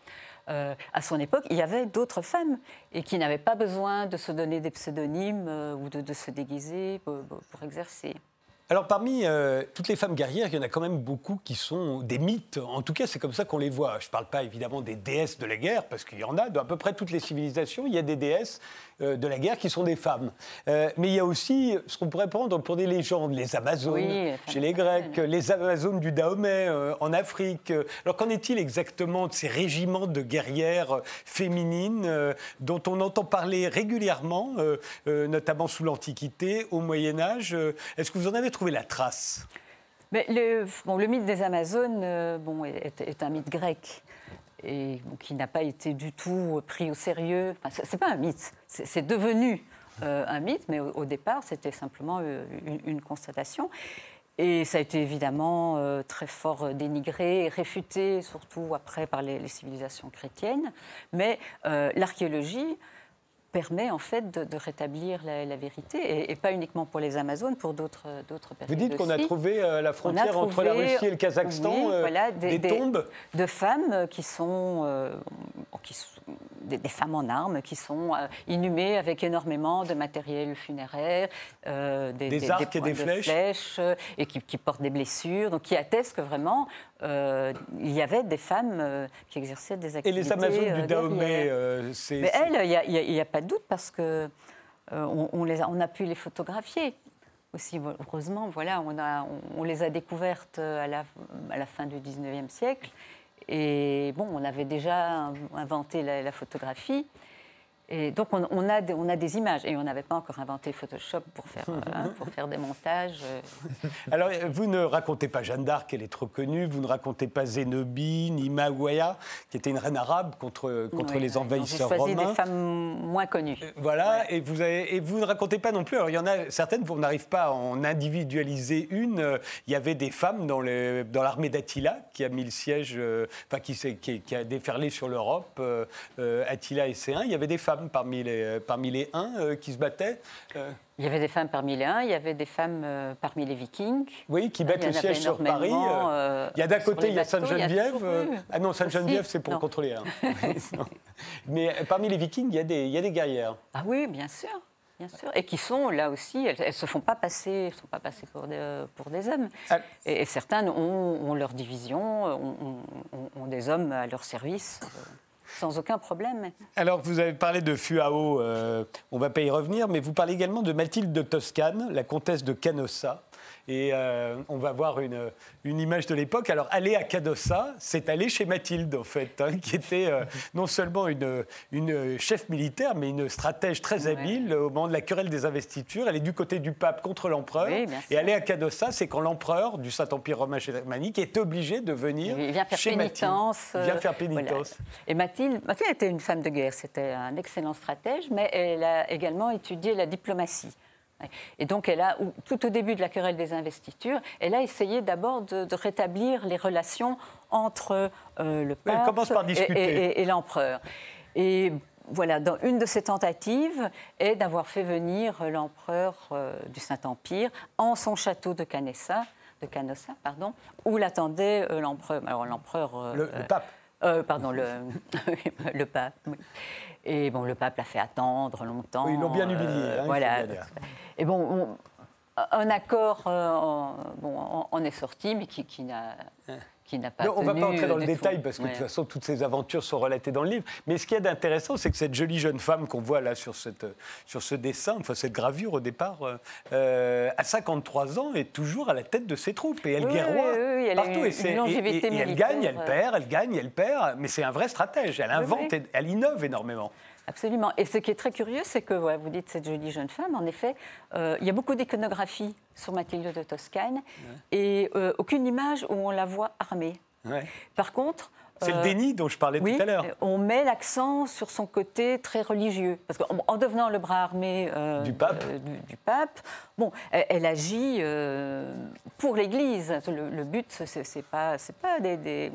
euh, à son époque, il y avait d'autres femmes et qui n'avaient pas besoin de se donner des pseudonymes euh, ou de, de se déguiser pour, pour exercer. Alors parmi euh, toutes les femmes guerrières, il y en a quand même beaucoup qui sont des mythes. En tout cas, c'est comme ça qu'on les voit. Je ne parle pas évidemment des déesses de la guerre, parce qu'il y en a dans à peu près toutes les civilisations. Il y a des déesses de la guerre qui sont des femmes. Euh, mais il y a aussi ce qu'on pourrait prendre pour des légendes, les Amazones Oui, chez les Grecs, les Amazones du Dahomey euh, en Afrique. Alors qu'en est-il exactement de ces régiments de guerrières féminines euh, dont on entend parler régulièrement, euh, euh, notamment sous l'Antiquité, au Moyen Âge Euh, Est-ce que vous en avez trouvé la trace? Mais le, bon, le mythe des Amazones euh, bon, est, est un mythe grec et qui n'a pas été du tout pris au sérieux. Enfin, c'est- c'est pas un mythe, c'est devenu euh, un mythe, mais au, départ, c'était simplement euh, une, constatation. Et ça a été évidemment euh, très fort dénigré, réfuté, surtout après par les, civilisations chrétiennes. Mais l'archéologie permet en fait de, de rétablir la, la vérité, et, et pas uniquement pour les Amazones, pour d'autres d'autres Vous périodes dites qu'on a trouvé euh, la frontière entre la Russie et le Kazakhstan, oui, euh, voilà, des, tombes de femmes qui sont, euh, qui sont- des, des femmes en armes qui sont euh, inhumées avec énormément de matériel funéraire, euh, Des arcs et des de flèches. flèches, euh, et qui, qui portent des blessures, donc qui attestent que vraiment euh, il y avait des femmes euh, qui exerçaient des Et activités. les Amazones euh, du Dahomey, euh, c'est... Mais elles, il n'y a, a- pas de doute parce que euh, on, a, pu les photographier aussi. Heureusement, voilà, on, les a découvertes à la, à la fin du 19e siècle. Et bon, on avait déjà inventé la photographie. Et donc, on, on a des, on a des images. Et on n'avait pas encore inventé Photoshop pour faire, euh, hein, pour faire des montages. euh. Alors, euh, vous ne racontez pas Jeanne d'Arc, elle est trop connue. Vous ne racontez pas Zénobie, ni Mawaya, qui était une reine arabe contre, contre Oui, les oui. J'ai envahisseurs choisi romains. des femmes moins connues. Voilà, et, vous avez, et vous ne racontez pas non plus. Alors, il y en a certaines, on n'arrive pas à en individualiser une. Il y avait des femmes dans l'armée d'Attila qui a mis le siège, enfin, qui, s'est- qui- qui a déferlé sur l'Europe. euh, Attila et ses Huns. Il y avait des femmes parmi les, euh, parmi les Huns euh, qui se battaient. Euh, Il y avait des femmes parmi les uns, il y avait des femmes euh, parmi les vikings. Oui, qui battent le siège sur Paris. euh, il y a d'un côté, il y a Sainte-Geneviève. ah non, Sainte-Geneviève, c'est pour non. contrôler. hein. Mais parmi les Vikings, il y a des, il y a des guerrières. Ah oui, bien sûr. Bien sûr. Et qui sont là aussi, elles ne se font pas passer, sont pas passées pour des, pour des hommes. Ah. Et, et certaines ont, ont leur division, ont, ont- ont- ont des hommes à leur service, sans aucun problème. Alors, vous avez parlé de Fuao, euh, on va pas y revenir, mais vous parlez également de Mathilde de Toscane, la comtesse de Canossa. Et euh, on va voir une, une image de l'époque. Alors, aller à Canossa, c'est aller chez Mathilde, en fait, hein, qui était euh, non seulement une, une chef militaire, mais une stratège très habile au moment de la querelle des investitures. Elle est du côté du pape contre l'empereur. Oui, et aller à Canossa, c'est quand l'empereur du Saint-Empire romain germanique est obligé de venir Il vient faire chez pénitence. Mathilde. Il vient euh, faire voilà. pénitence. Et Mathilde, Mathilde était une femme de guerre, c'était un excellent stratège, mais elle a également étudié la diplomatie. Et donc, elle a, ou- tout au début de la querelle des investitures, elle a essayé d'abord de, de rétablir les relations entre euh, le pape et- discuter. et- et- et l'empereur. Et voilà, dans une de ses tentatives est d'avoir fait venir l'empereur euh, du Saint-Empire en son château de Canessa, de Canossa, pardon, où l'attendait euh, l'empereur. Alors l'empereur. Le- le pape. pardon, le, le pape. oui. Et bon, le pape l'a fait attendre longtemps. Oui, ils l'ont bien humilié, euh, hein, voilà. Et bon, on- un accord euh, en, bon, en- en est sorti, mais qui, qui n'a qui n'a pas Non, on ne va pas entrer dans le détail parce que Ouais. de toute façon, toutes ces aventures sont relatées dans le livre. Mais ce qu'il y a d'intéressant, c'est que cette jolie jeune femme qu'on voit là sur, cette, sur ce dessin, enfin cette gravure au départ, euh, euh, à 53 ans, est toujours à la tête de ses troupes et elle Oui, guerroie oui, oui, elle partout. une- et, une c'est- et- longévité et- et elle gagne, elle euh. perd, elle gagne, elle perd. Mais c'est un vrai stratège. Elle invente, elle innove énormément. Absolument. Et ce qui est très curieux, c'est que, voilà, vous dites cette jolie jeune femme, en effet, euh, il y a beaucoup d'iconographie sur Mathilde de Toscane et euh, aucune image où on la voit armée. Ouais. Par contre. C'est le euh, déni dont je parlais tout à l'heure. on met l'accent sur son côté très religieux. Parce qu'en en devenant le bras armé euh, Du pape. euh, du, du pape, bon, elle, elle agit pour l'Église. Le, le but, c'est c'est pas, pas des, des-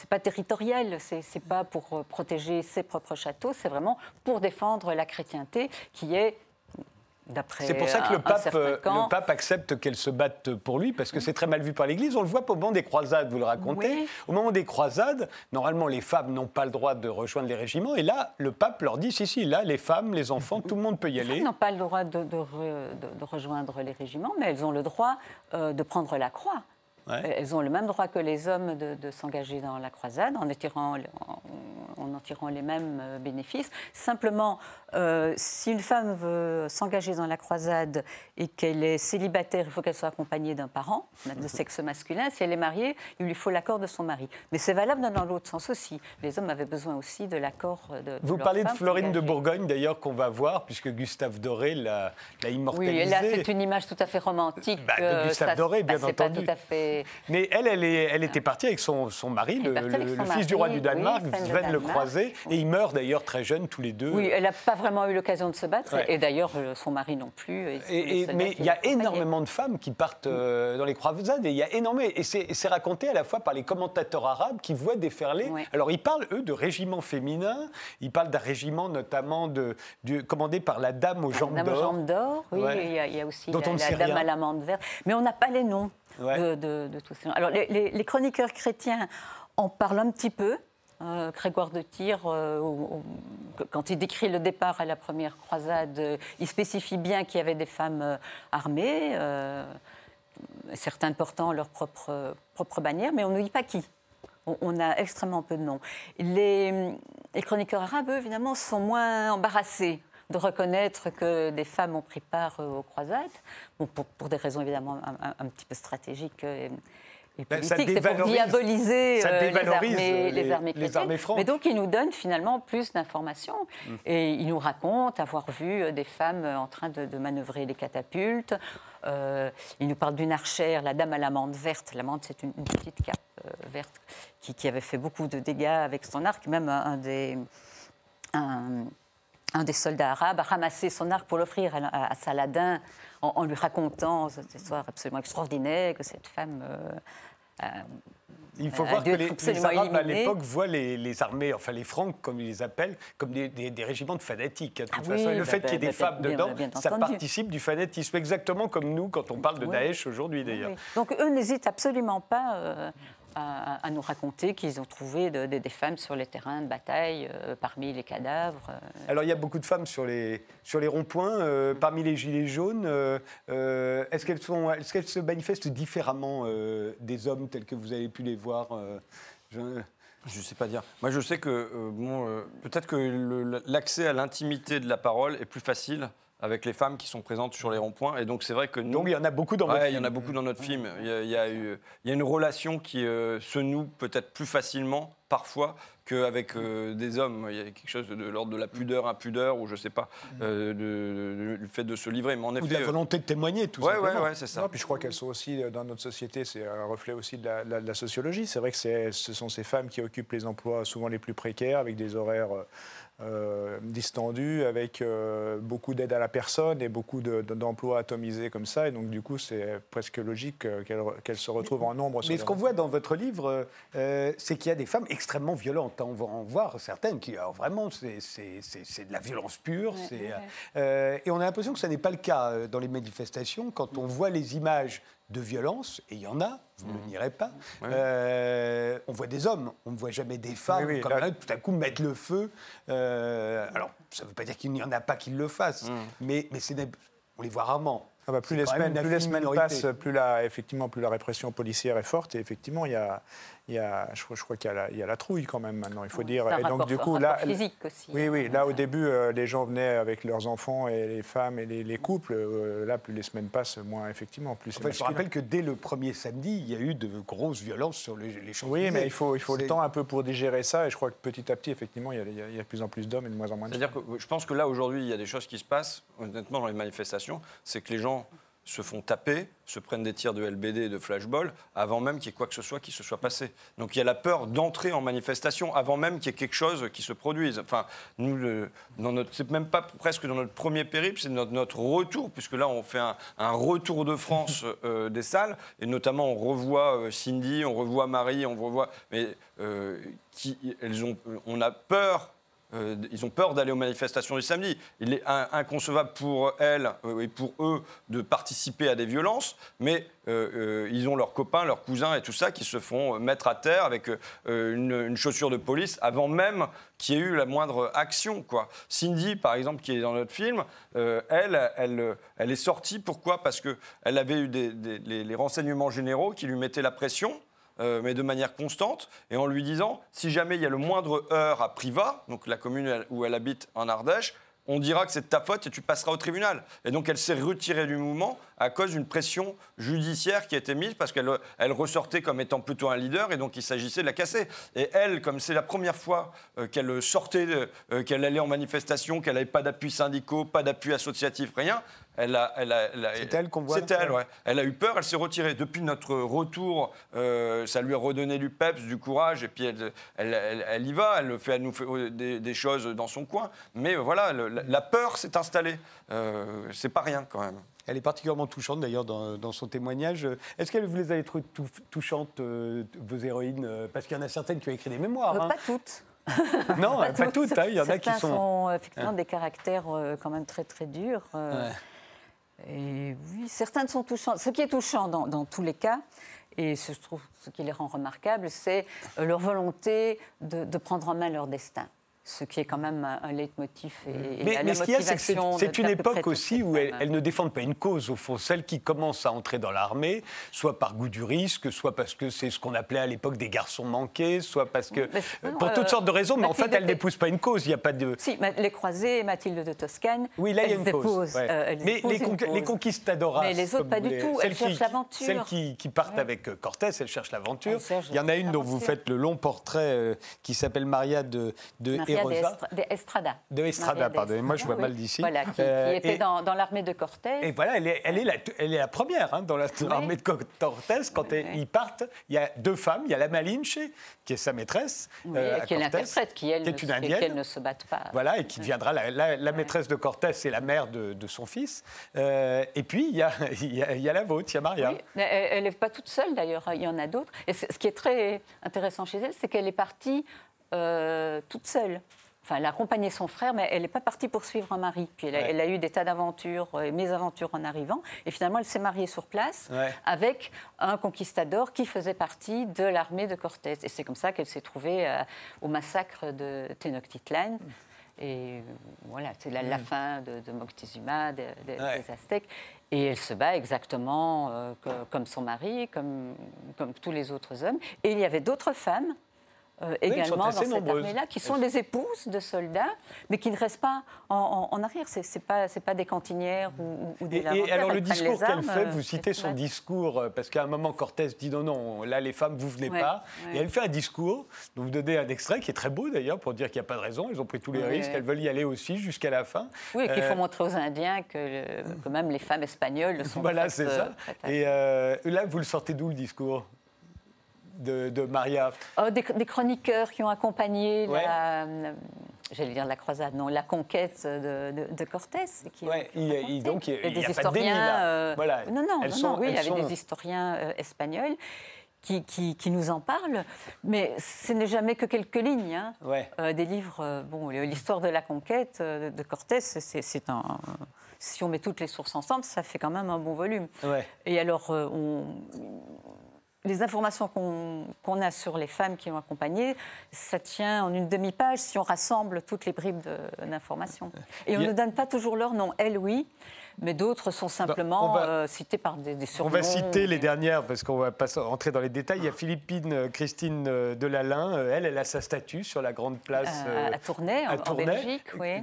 c'est pas territorial, c'est c'est pas pour euh, protéger ses propres châteaux, c'est vraiment pour défendre la chrétienté qui est D'après C'est pour ça que le pape, euh, le pape accepte qu'elle se batte pour lui, parce que c'est très mal vu par l'Église. On le voit au moment des croisades, vous le racontez. Oui. Au moment des croisades, normalement, les femmes n'ont pas le droit de rejoindre les régiments. Et là, le pape leur dit, si, si, là, les femmes, les enfants, tout le monde peut y Les femmes aller. n'ont pas le droit de, de re- de- de rejoindre les régiments, mais elles ont le droit euh, de prendre la croix. Ouais. Elles ont le même droit que les hommes de, de s'engager dans la croisade en, attirant- en- en en tirant les mêmes euh, bénéfices. Simplement, euh, si une femme veut s'engager dans la croisade et qu'elle est célibataire, il faut qu'elle soit accompagnée d'un parent de sexe masculin. Si elle est mariée, il lui faut l'accord de son mari. Mais c'est valable dans l'autre sens aussi. Les hommes avaient besoin aussi de l'accord de, de Vous leur parlez de Florine de. Bourgogne, d'ailleurs, qu'on va voir, puisque Gustave Doré l'a l'a Oui, immortalisée. et là, c'est une image tout à fait romantique. Bah, de euh, Gustave ça- Doré, bien bah, pas entendu. tout à fait. Mais elle, elle, est- elle était partie avec son, son mari, le, partie avec le- son le fils du roi du Danemark, oui, Sven le. Croisé, et ils meurent d'ailleurs très jeunes tous les deux. Oui, elle n'a pas vraiment eu l'occasion de se battre, Ouais. et d'ailleurs, euh, son mari non plus. et Et- soldats mais il y a énormément de femmes qui partent euh, dans les croisades et il y a énormément et c'est raconté à la fois par les commentateurs arabes qui voient déferler. Alors ils parlent eux de régiments féminins, ils parlent d'un régiment notamment de, du- commandé par la dame aux jambes Dame aux d'or. jambes d'or, oui, Ouais. il y, a- il y a aussi la, la dame rien. à l'amande verte, mais on n'a pas les noms Ouais. de, de- Alors les, chroniqueurs chrétiens en parlent un petit peu. Euh, Grégoire de Tyr, euh, quand il décrit le départ à la première croisade, euh, il spécifie bien qu'il y avait des femmes armées, certaines portant leur propre, propre bannière, mais on ne dit pas qui. On, a extrêmement peu de noms. Les, les chroniqueurs arabes, eux, évidemment, sont moins embarrassés de reconnaître que des femmes ont pris part euh, aux croisades, bon, pour, pour des raisons évidemment un, un- un petit peu stratégiques euh, et, et Ben, ça politiques. C'est pour diaboliser ça euh, les, armées, les, les- armées les. Mais donc, ils nous donnent finalement plus d'informations. Mm. Et ils nous racontent avoir vu des femmes en train de, de manœuvrer les catapultes. Euh, ils nous parlent d'une archère, la dame à l'amande verte. L'amande, c'est une, une petite cape euh, verte qui, qui avait fait beaucoup de dégâts avec son arc. Même un, un des, un, un des soldats arabes a ramassé son arc pour l'offrir à, Saladin en, en lui racontant cette histoire absolument extraordinaire que cette femme. euh, a- Il faut voir que les, Arabes à l'époque voient les, les armées, enfin les Francs comme ils les appellent, comme des, des- des régiments de fanatiques. hein, de toute Ah oui, façon. Et le bah, fait bah, qu'il y ait des bah, femmes bien- dedans, bien ça participe du fanatisme, exactement comme nous quand on parle de Oui. Daesh aujourd'hui d'ailleurs. Oui. Donc eux n'hésitent absolument pas euh, à, à nous raconter qu'ils ont trouvé de- de- des femmes sur les terrains de bataille euh, parmi les cadavres. euh. Alors il y a beaucoup de femmes sur les, sur les ronds-points, euh, parmi les gilets jaunes. euh, euh, est-ce, qu'elles se manifestent différemment euh, des hommes tels que vous avez pu les voir euh, je- Je ne sais pas dire. Moi, je sais que euh, bon, euh, peut-être que l'accès à l'intimité de la parole est plus facile avec les femmes qui sont présentes sur les ronds-points. Et donc, c'est vrai que nous. Donc il y en a beaucoup dans votre Ouais, il y film. en a beaucoup dans notre film. Il y a, il y a eu- il y a une relation qui euh, se noue peut-être plus facilement, parfois, qu'avec euh, des hommes. Il y a quelque chose de, l'ordre de la pudeur, impudeur, ou je ne sais pas, euh, de- de- du fait de se livrer. Mais en Ou effet. de la euh, volonté de témoigner, tout Ouais, simplement. ouais, ouais, c'est ça. Non, puis je crois qu'elles sont aussi, euh, dans notre société, c'est un reflet aussi de la, la- de la sociologie. C'est vrai que ce sont ces femmes qui occupent les emplois souvent les plus précaires, avec des horaires euh, distendus, avec euh, beaucoup d'aide à la personne et beaucoup de- de- d'emplois atomisés comme ça. Et donc, du coup, c'est presque logique euh, qu'elles se retrouvent en nombre. Mais ce qu'on voit dans votre livre, euh, c'est qu'il y a des femmes extrêmement violentes. On va en voir certaines qui, alors vraiment, c'est- c'est c'est- c'est de la violence pure. Ouais, c'est, ouais. euh, et on a l'impression que ce n'est pas le cas dans les manifestations. Quand on voit les images de violence, et il y en a, vous ne nierez pas, euh, on voit des hommes, on ne voit jamais des femmes Oui, oui, comme là- là, tout à coup mettre le feu. Euh, alors, ça ne veut pas dire qu'il n'y en a pas qui le fassent, mais, mais on les voit rarement. Ah bah, plus, les semaines, plus les semaines passent, plus la, effectivement, plus la répression policière est forte. Et effectivement, il y a, il y a, je, crois- je crois qu'il y, a la- il y a la trouille quand même maintenant, il faut dire. Un et donc, rapport- du un coup, là, physique aussi. Oui, oui. Là, au début, euh, les gens venaient avec leurs enfants et les femmes et les, les couples. Euh, là, plus les semaines passent, moins effectivement, plus c'est Enfin, je rappelle que dès le premier samedi, il y a eu de grosses violences sur les, les. Oui, mais il faut, il faut le temps un peu pour digérer ça. Et je crois que petit à petit, effectivement, il y a, il y a- il y a de plus en plus d'hommes et de moins en moins de C'est-à-dire que je pense que là, aujourd'hui, il y a des choses qui se passent, honnêtement, dans les manifestations, c'est que les gens se font taper, se prennent des tirs de LBD et de flashball, avant même qu'il y ait quoi que ce soit qui se soit passé. Donc il y a la peur d'entrer en manifestation avant même qu'il y ait quelque chose qui se produise. Enfin, nous, le- dans notre, c'est même pas presque dans notre premier périple, c'est notre, notre retour, puisque là, on fait un, un retour de France euh, des salles, et notamment on revoit euh, Cindy, on revoit Marie, on revoit... Mais euh, qui, elles ont, on a peur euh, ils ont peur d'aller aux manifestations du samedi. Il est in- inconcevable pour elles euh, et pour eux de participer à des violences, mais euh, ils ont leurs copains, leurs cousins et tout ça qui se font mettre à terre avec une, chaussure de police avant même qu'il y ait eu la moindre action. Quoi. Cindy, par exemple, qui est dans notre film, elle, elle, elle est sortie. Pourquoi? Parce qu'elle avait eu des- les renseignements généraux qui lui mettaient la pression. Euh, mais de manière constante, et en lui disant, si jamais il y a le moindre heure à Privas, donc la commune où elle habite en Ardèche, on dira que c'est de ta faute et tu passeras au tribunal. Et donc elle s'est retirée du mouvement à cause d'une pression judiciaire qui a été mise parce qu'elle elle ressortait comme étant plutôt un leader et donc il s'agissait de la casser. Et elle, comme c'est la première fois euh, qu'elle sortait, euh, qu'elle allait en manifestation, qu'elle n'avait pas d'appui syndicaux, pas d'appui associatif, rien, elle a, elle a- elle a- C'est elle qu'on voit là elle, ouais. Elle a eu peur, elle s'est retirée. Depuis notre retour, euh, ça lui a redonné du peps, du courage, et puis elle, y va, elle, fait, nous fait euh, des, des choses dans son coin. Mais voilà, le- la peur s'est installée. Euh, c'est pas rien quand même. Elle est particulièrement touchante d'ailleurs dans, dans son témoignage. Est-ce que vous les avez trouvées tou- touchantes, euh, vos héroïnes euh, Parce qu'il y en a certaines qui ont écrit des mémoires. Euh, hein. Pas toutes. Non, pas toutes, hein, il y en a qui sont- sont effectivement Hein. des caractères quand même très très durs. Ouais. Et oui, certaines sont touchantes. Ce qui est touchant dans, dans tous les cas, et ce, je trouve ce qui les rend remarquables, c'est leur volonté de, de prendre en main leur destin. Ce qui est quand même un, leitmotiv et, et Mais, la, mais ce qu'il y a, c'est que une époque aussi où elles, ne défendent pas une cause, au fond. Celles qui commencent à entrer dans l'armée, soit par goût du risque, soit parce que c'est ce qu'on appelait à l'époque des garçons manqués, soit parce que. Euh, non, pour toutes euh, sortes de raisons, mais en fait, elles n'épousent pas une cause. Il n'y a pas de. Si, les croisés, Mathilde de Toscane, Oui, là, il y a une cause. ouais. euh, mais épousent les, une les cause. conquistadoras. Mais les autres, pas du tout. Elles cherchent l'aventure. Celles qui, partent avec euh, Cortés, elles cherchent l'aventure. Il y en a une dont vous faites le long portrait euh, qui s'appelle Maria de, de Maria de, Herosa. Estra- de Estrada. De Estrada, pardonnez-moi, je vois Estrada, mal d'ici. Voilà, qui, qui Euh, était et- dans, dans l'armée de Cortés. Et voilà, elle est, elle est, la, elle est la première hein, dans la- dans l'armée de Cortés. Quand ils partent, il y a deux femmes. Il y a la Malinche, qui est sa maîtresse. Euh, qui est l'interprète, qui, elle, qui est une indienne. qu'elle ne se batte pas. Voilà, et qui deviendra la, maîtresse de Cortés et la mère de, de son fils. Euh, et puis, il y a, il y a- il y a la vôtre, il y a Maria. Elle n'est pas toute seule d'ailleurs, il y en a d'autres. Et ce qui est très intéressant chez elle, c'est qu'elle est partie euh, toute seule. Enfin, elle a accompagné son frère, mais elle n'est pas partie pour suivre un mari. Puis elle a, Ouais. elle a eu des tas d'aventures euh, et mésaventures en arrivant. Et finalement, elle s'est mariée sur place Ouais. avec un conquistador qui faisait partie de l'armée de Cortés. Et c'est comme ça qu'elle s'est trouvée euh, au massacre de Tenochtitlan. Et euh, voilà, c'est la, la Mm. fin de, de Moctezuma, de- de- Ouais. des Aztèques. Et elle se bat exactement euh, que- comme son mari, comme, comme tous les autres hommes. Et il y avait d'autres femmes euh, également dans cette armée-là, qui sont des épouses de soldats, mais qui ne restent pas en, en- en arrière. Ce n'est pas, pas des cantinières ou, des Et, et alors le discours qu'elle fait, euh, vous citez son discours, euh, parce qu'à un moment Cortés dit non, non, là les femmes, vous venez Ouais, pas. ouais. Et elle fait un discours, dont vous donnez un extrait qui est très beau d'ailleurs, pour dire qu'il n'y a pas de raison, elles ont pris tous les risques, elles veulent y aller aussi jusqu'à la fin. Oui, et qu'il Euh, faut montrer aux Indiens que, le- que même les femmes espagnoles sont Voilà, c'est euh, ça. Et euh, là, vous le sortez d'où le discours? De, de Maria Oh, des, des chroniqueurs qui ont accompagné Ouais. la, euh, j'allais dire la croisade, non, la conquête de, de, de Cortés. Qui Ouais, il- il- donc, il y a- il y des a pas de déni, historiens. là. euh, Voilà. Non, non, non, sont- non, oui, il y avait sont- des historiens euh, espagnols. Qui, qui- qui nous en parlent, mais ce n'est jamais que quelques lignes. hein. Ouais. Euh, des livres, euh, bon, l'histoire de la conquête euh, de Cortés, c'est c'est un. Si on met toutes les sources ensemble, ça fait quand même un bon volume. Ouais. Et alors, euh, on- les informations qu'on a sur les femmes qui ont accompagné, ça tient en une demi-page si on rassemble toutes les bribes d'informations. Et on ne donne pas toujours leur nom. Elles, oui, mais d'autres sont simplement on va- euh, citées par des, des On va citer les dernières parce qu'on va pas rentrer dans les détails. Il y a Philippine euh, Christine euh, Delalin. Elle, elle a sa statue sur la grande place. Euh, à Tournai, en- en Tournai. Belgique, oui.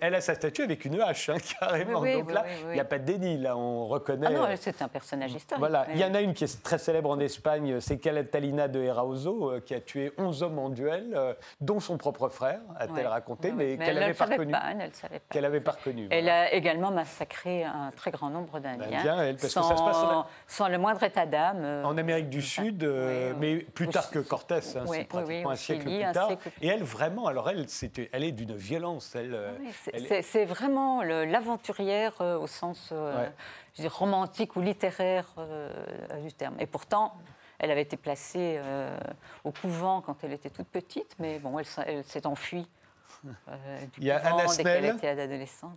Elle a sa statue avec une hache, hein, carrément. Oui, oui, Donc là, il n'y a pas de déni. Là, on reconnaît. Ah non, c'est un personnage historique. Voilà, il y en a une qui est très célèbre en Espagne, c'est Catalina de Erauso, qui a tué 11 hommes en duel, dont son propre frère, a-t-elle raconté, mais, qu'elle n'avait pas reconnu. pas, elle ne le savait pas. Qu'elle avait pas reconnu. Elle a également massacré un très grand nombre d'Indiens, que sans, ça se passe en- sans le moindre état d'âme. euh, En Amérique du Sud, euh, mais plus tard que Cortés, hein, Oui, c'est pratiquement oui, un siècle Chili, plus tard. Et elle, vraiment, alors elle, c'était- elle est d'une violence. Elle, Oui, c'est- est- vraiment l'aventurière euh, au sens Ouais. je romantique ou littéraire du terme. Et pourtant, elle avait été placée au couvent quand elle était toute petite, mais bon, elle s'est enfuie euh, du Il y a Anna Snell.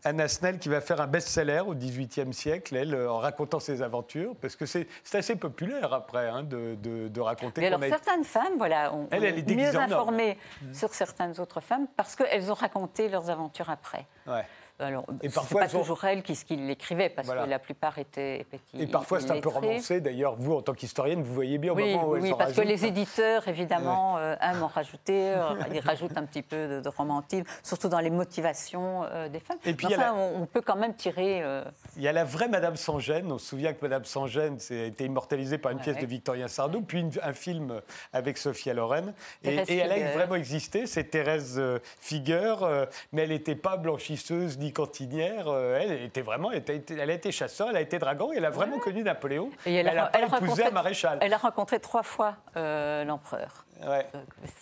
Anna qui va faire un best-seller au XVIIIe siècle, elle, en racontant ses aventures, parce que c'est assez populaire après hein, de, de- de raconter. Mais alors, a- certaines femmes, voilà, ont, Elle, est mieux informées sur certaines autres femmes parce qu'elles ont raconté leurs aventures après. Ouais. Alors, Et parfois, pas elles ont- toujours elles qui, qui l'écrivaient, parce Voilà. que la plupart étaient, étaient Et parfois, c'est un peu romancé. D'ailleurs, vous, en tant qu'historienne, vous voyez bien au Oui, moment où oui, elles parce que les éditeurs, évidemment, euh, aiment en rajouter. euh, ils rajoutent un petit peu de, de romantisme, surtout dans les motivations euh, des femmes. Et puis, enfin, on, on peut quand même tirer. euh, Il y a la vraie Madame sans gêne. On se souvient que Madame sans gêne a été immortalisée par une pièce Ouais. de Victorien Sardou, puis une- un film avec Sophia Loren. Et, elle a vraiment existé. C'est Thérèse Figueur, mais elle n'était pas blanchisseuse ni cantinière. euh, elle était vraiment, elle, était- elle a été chasseur, elle a été dragon, elle a vraiment connu Napoléon. Et elle, elle a, n'a pas elle a rencontré, un maréchal. elle a rencontré trois fois euh, l'empereur. Ouais.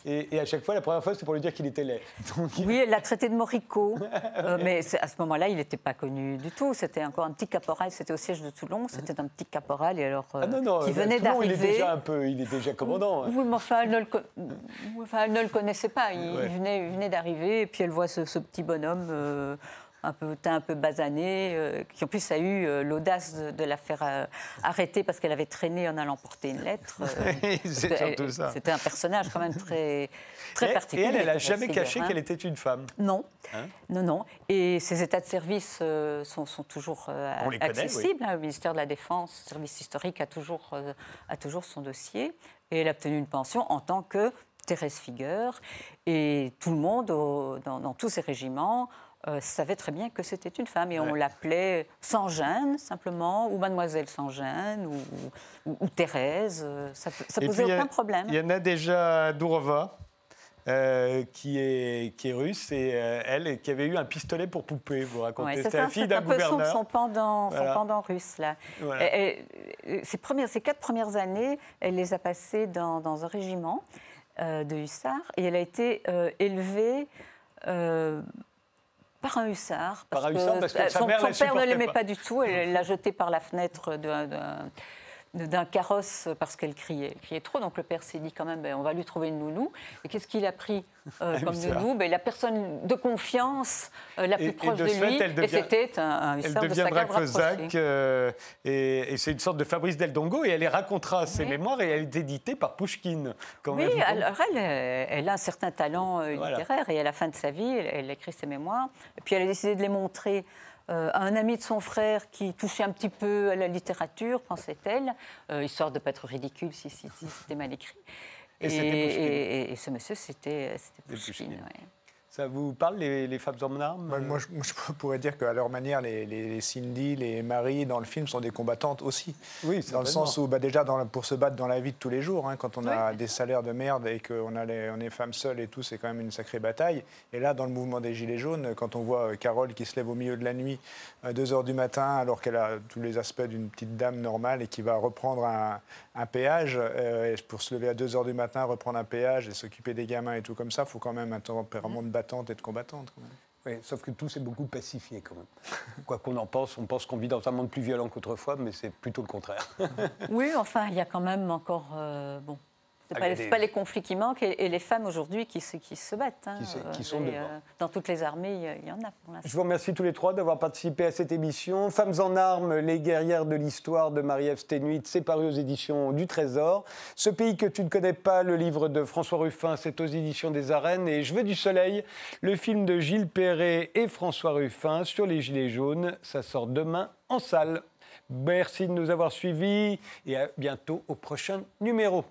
Et, et à chaque fois, la première fois, c'était pour lui dire qu'il était laid. Donc, Oui, elle l'a traité de morico, euh, mais à ce moment-là, il n'était pas connu du tout. C'était encore un petit caporal, c'était au siège de Toulon, c'était un petit caporal et alors, euh, ah non, non, qui euh, venait Toulon, il est d'arriver. déjà un peu, il est déjà commandant. hein. Oui, mais enfin, elle ne le, co- enfin, elle ne le connaissait pas. Il, Ouais. il venait, d'arriver et puis elle voit ce, ce petit bonhomme euh, un peu teint, un peu basané, euh, qui en plus a eu euh, l'audace de, de la faire euh, arrêter parce qu'elle avait traîné en allant porter une lettre. C'est parce que surtout elle- ça. C'était un personnage quand même très, très Et- particulier. Et elle, elle n'a jamais caché hein. qu'elle était une femme. Non. Hein Non, non. Et ces états de service sont, sont toujours On les connaît, accessibles. hein. Le ministère de la Défense, le service historique, a toujours, a toujours son dossier. Et elle a obtenu une pension en tant que Thérèse Figueur. Et tout le monde, au- dans, dans tous ces régiments, euh, savait très bien que c'était une femme. Et on l'appelait sans gêne, simplement, ou Mademoiselle sans gêne, ou, ou- ou Thérèse. euh, Ça, ça posait puis, aucun problème. Il y en a déjà Dourova. euh, qui, est, qui est russe et euh, elle qui avait eu un pistolet pour poupée, vous racontez. Ouais, C'était la fille d'un un peu son, gouverneur. son pendant, son pendant russe, là. Voilà. Et- et- ses, premières, ses quatre premières années, elle les a passées dans, dans un régiment euh, de hussards et elle a été élevée par un hussard. Par un hussard, parce que euh, sa son, mère son la père ne l'aimait pas. pas. du tout, elle elle l'a jeté par la fenêtre d'un- d'un carrosse parce qu'elle criait. Elle criait trop, donc le père s'est dit quand même, ben, on va lui trouver une nounou. Et qu'est-ce qu'il a pris euh, comme nounou? Ben, La personne de confiance, euh, la plus Et- et proche de de, fait, lui, et c'était un, un Elle de deviendra cosaque euh, et, et c'est une sorte de Fabrice Del Dongo et elle les racontera ses mémoires et elle est éditée par Pushkin. quand Oui, même. alors elle, elle a un certain talent Voilà. littéraire et à la fin de sa vie, elle, elle écrit ses mémoires. Et puis elle a décidé de les montrer euh, à un ami de son frère qui touchait un petit peu à la littérature, pensait-elle, euh, histoire de ne pas être ridicule si, si- si c'était mal écrit. Et et- et ce monsieur, c'était Pushkin. ouais. Ça vous parle, les, les femmes en armes Moi, moi, je, moi, je pourrais dire qu'à leur manière, les, les Cindy, les Marie dans le film sont des combattantes aussi. Oui, Dans le sens où, bah, déjà, dans la- pour se battre dans la vie de tous les jours, hein, quand on a Oui. des salaires de merde et qu'on on est femme seule et tout, c'est quand même une sacrée bataille. Et là, dans le mouvement des Gilets jaunes, quand on voit euh, Carole qui se lève au milieu de la nuit, à 2 h du matin, alors qu'elle a tous les aspects d'une petite dame normale et qui va reprendre un, un péage, euh, et pour se lever à 2 h du matin, reprendre un péage et s'occuper des gamins et tout comme ça, il faut quand même un tempérament de battante et de combattante. quand même. Oui, sauf que tout s'est beaucoup pacifié quand même. Quoi qu'on en pense, on pense qu'on vit dans un monde plus violent qu'autrefois, mais c'est plutôt le contraire. Oui, enfin, il y a quand même encore. euh, bon. C'est Ah, pas, des- les conflits qui manquent et, et les femmes aujourd'hui qui, se- qui se battent. hein, Qui se- qui euh, sont et, devant. dans toutes les armées, il y en a pour. Je vous remercie tous les trois d'avoir participé à cette émission. Femmes en armes, les guerrières de l'histoire de Marie-Ève Sténuit, c'est paru aux éditions du Trésor. Ce pays que tu ne connais pas, le livre de François Ruffin, c'est aux éditions des Arènes. Et Je veux du soleil, le film de Gilles Perret et François Ruffin sur les Gilets jaunes, ça sort demain en salle. Merci de nous avoir suivis et à bientôt au prochain numéro.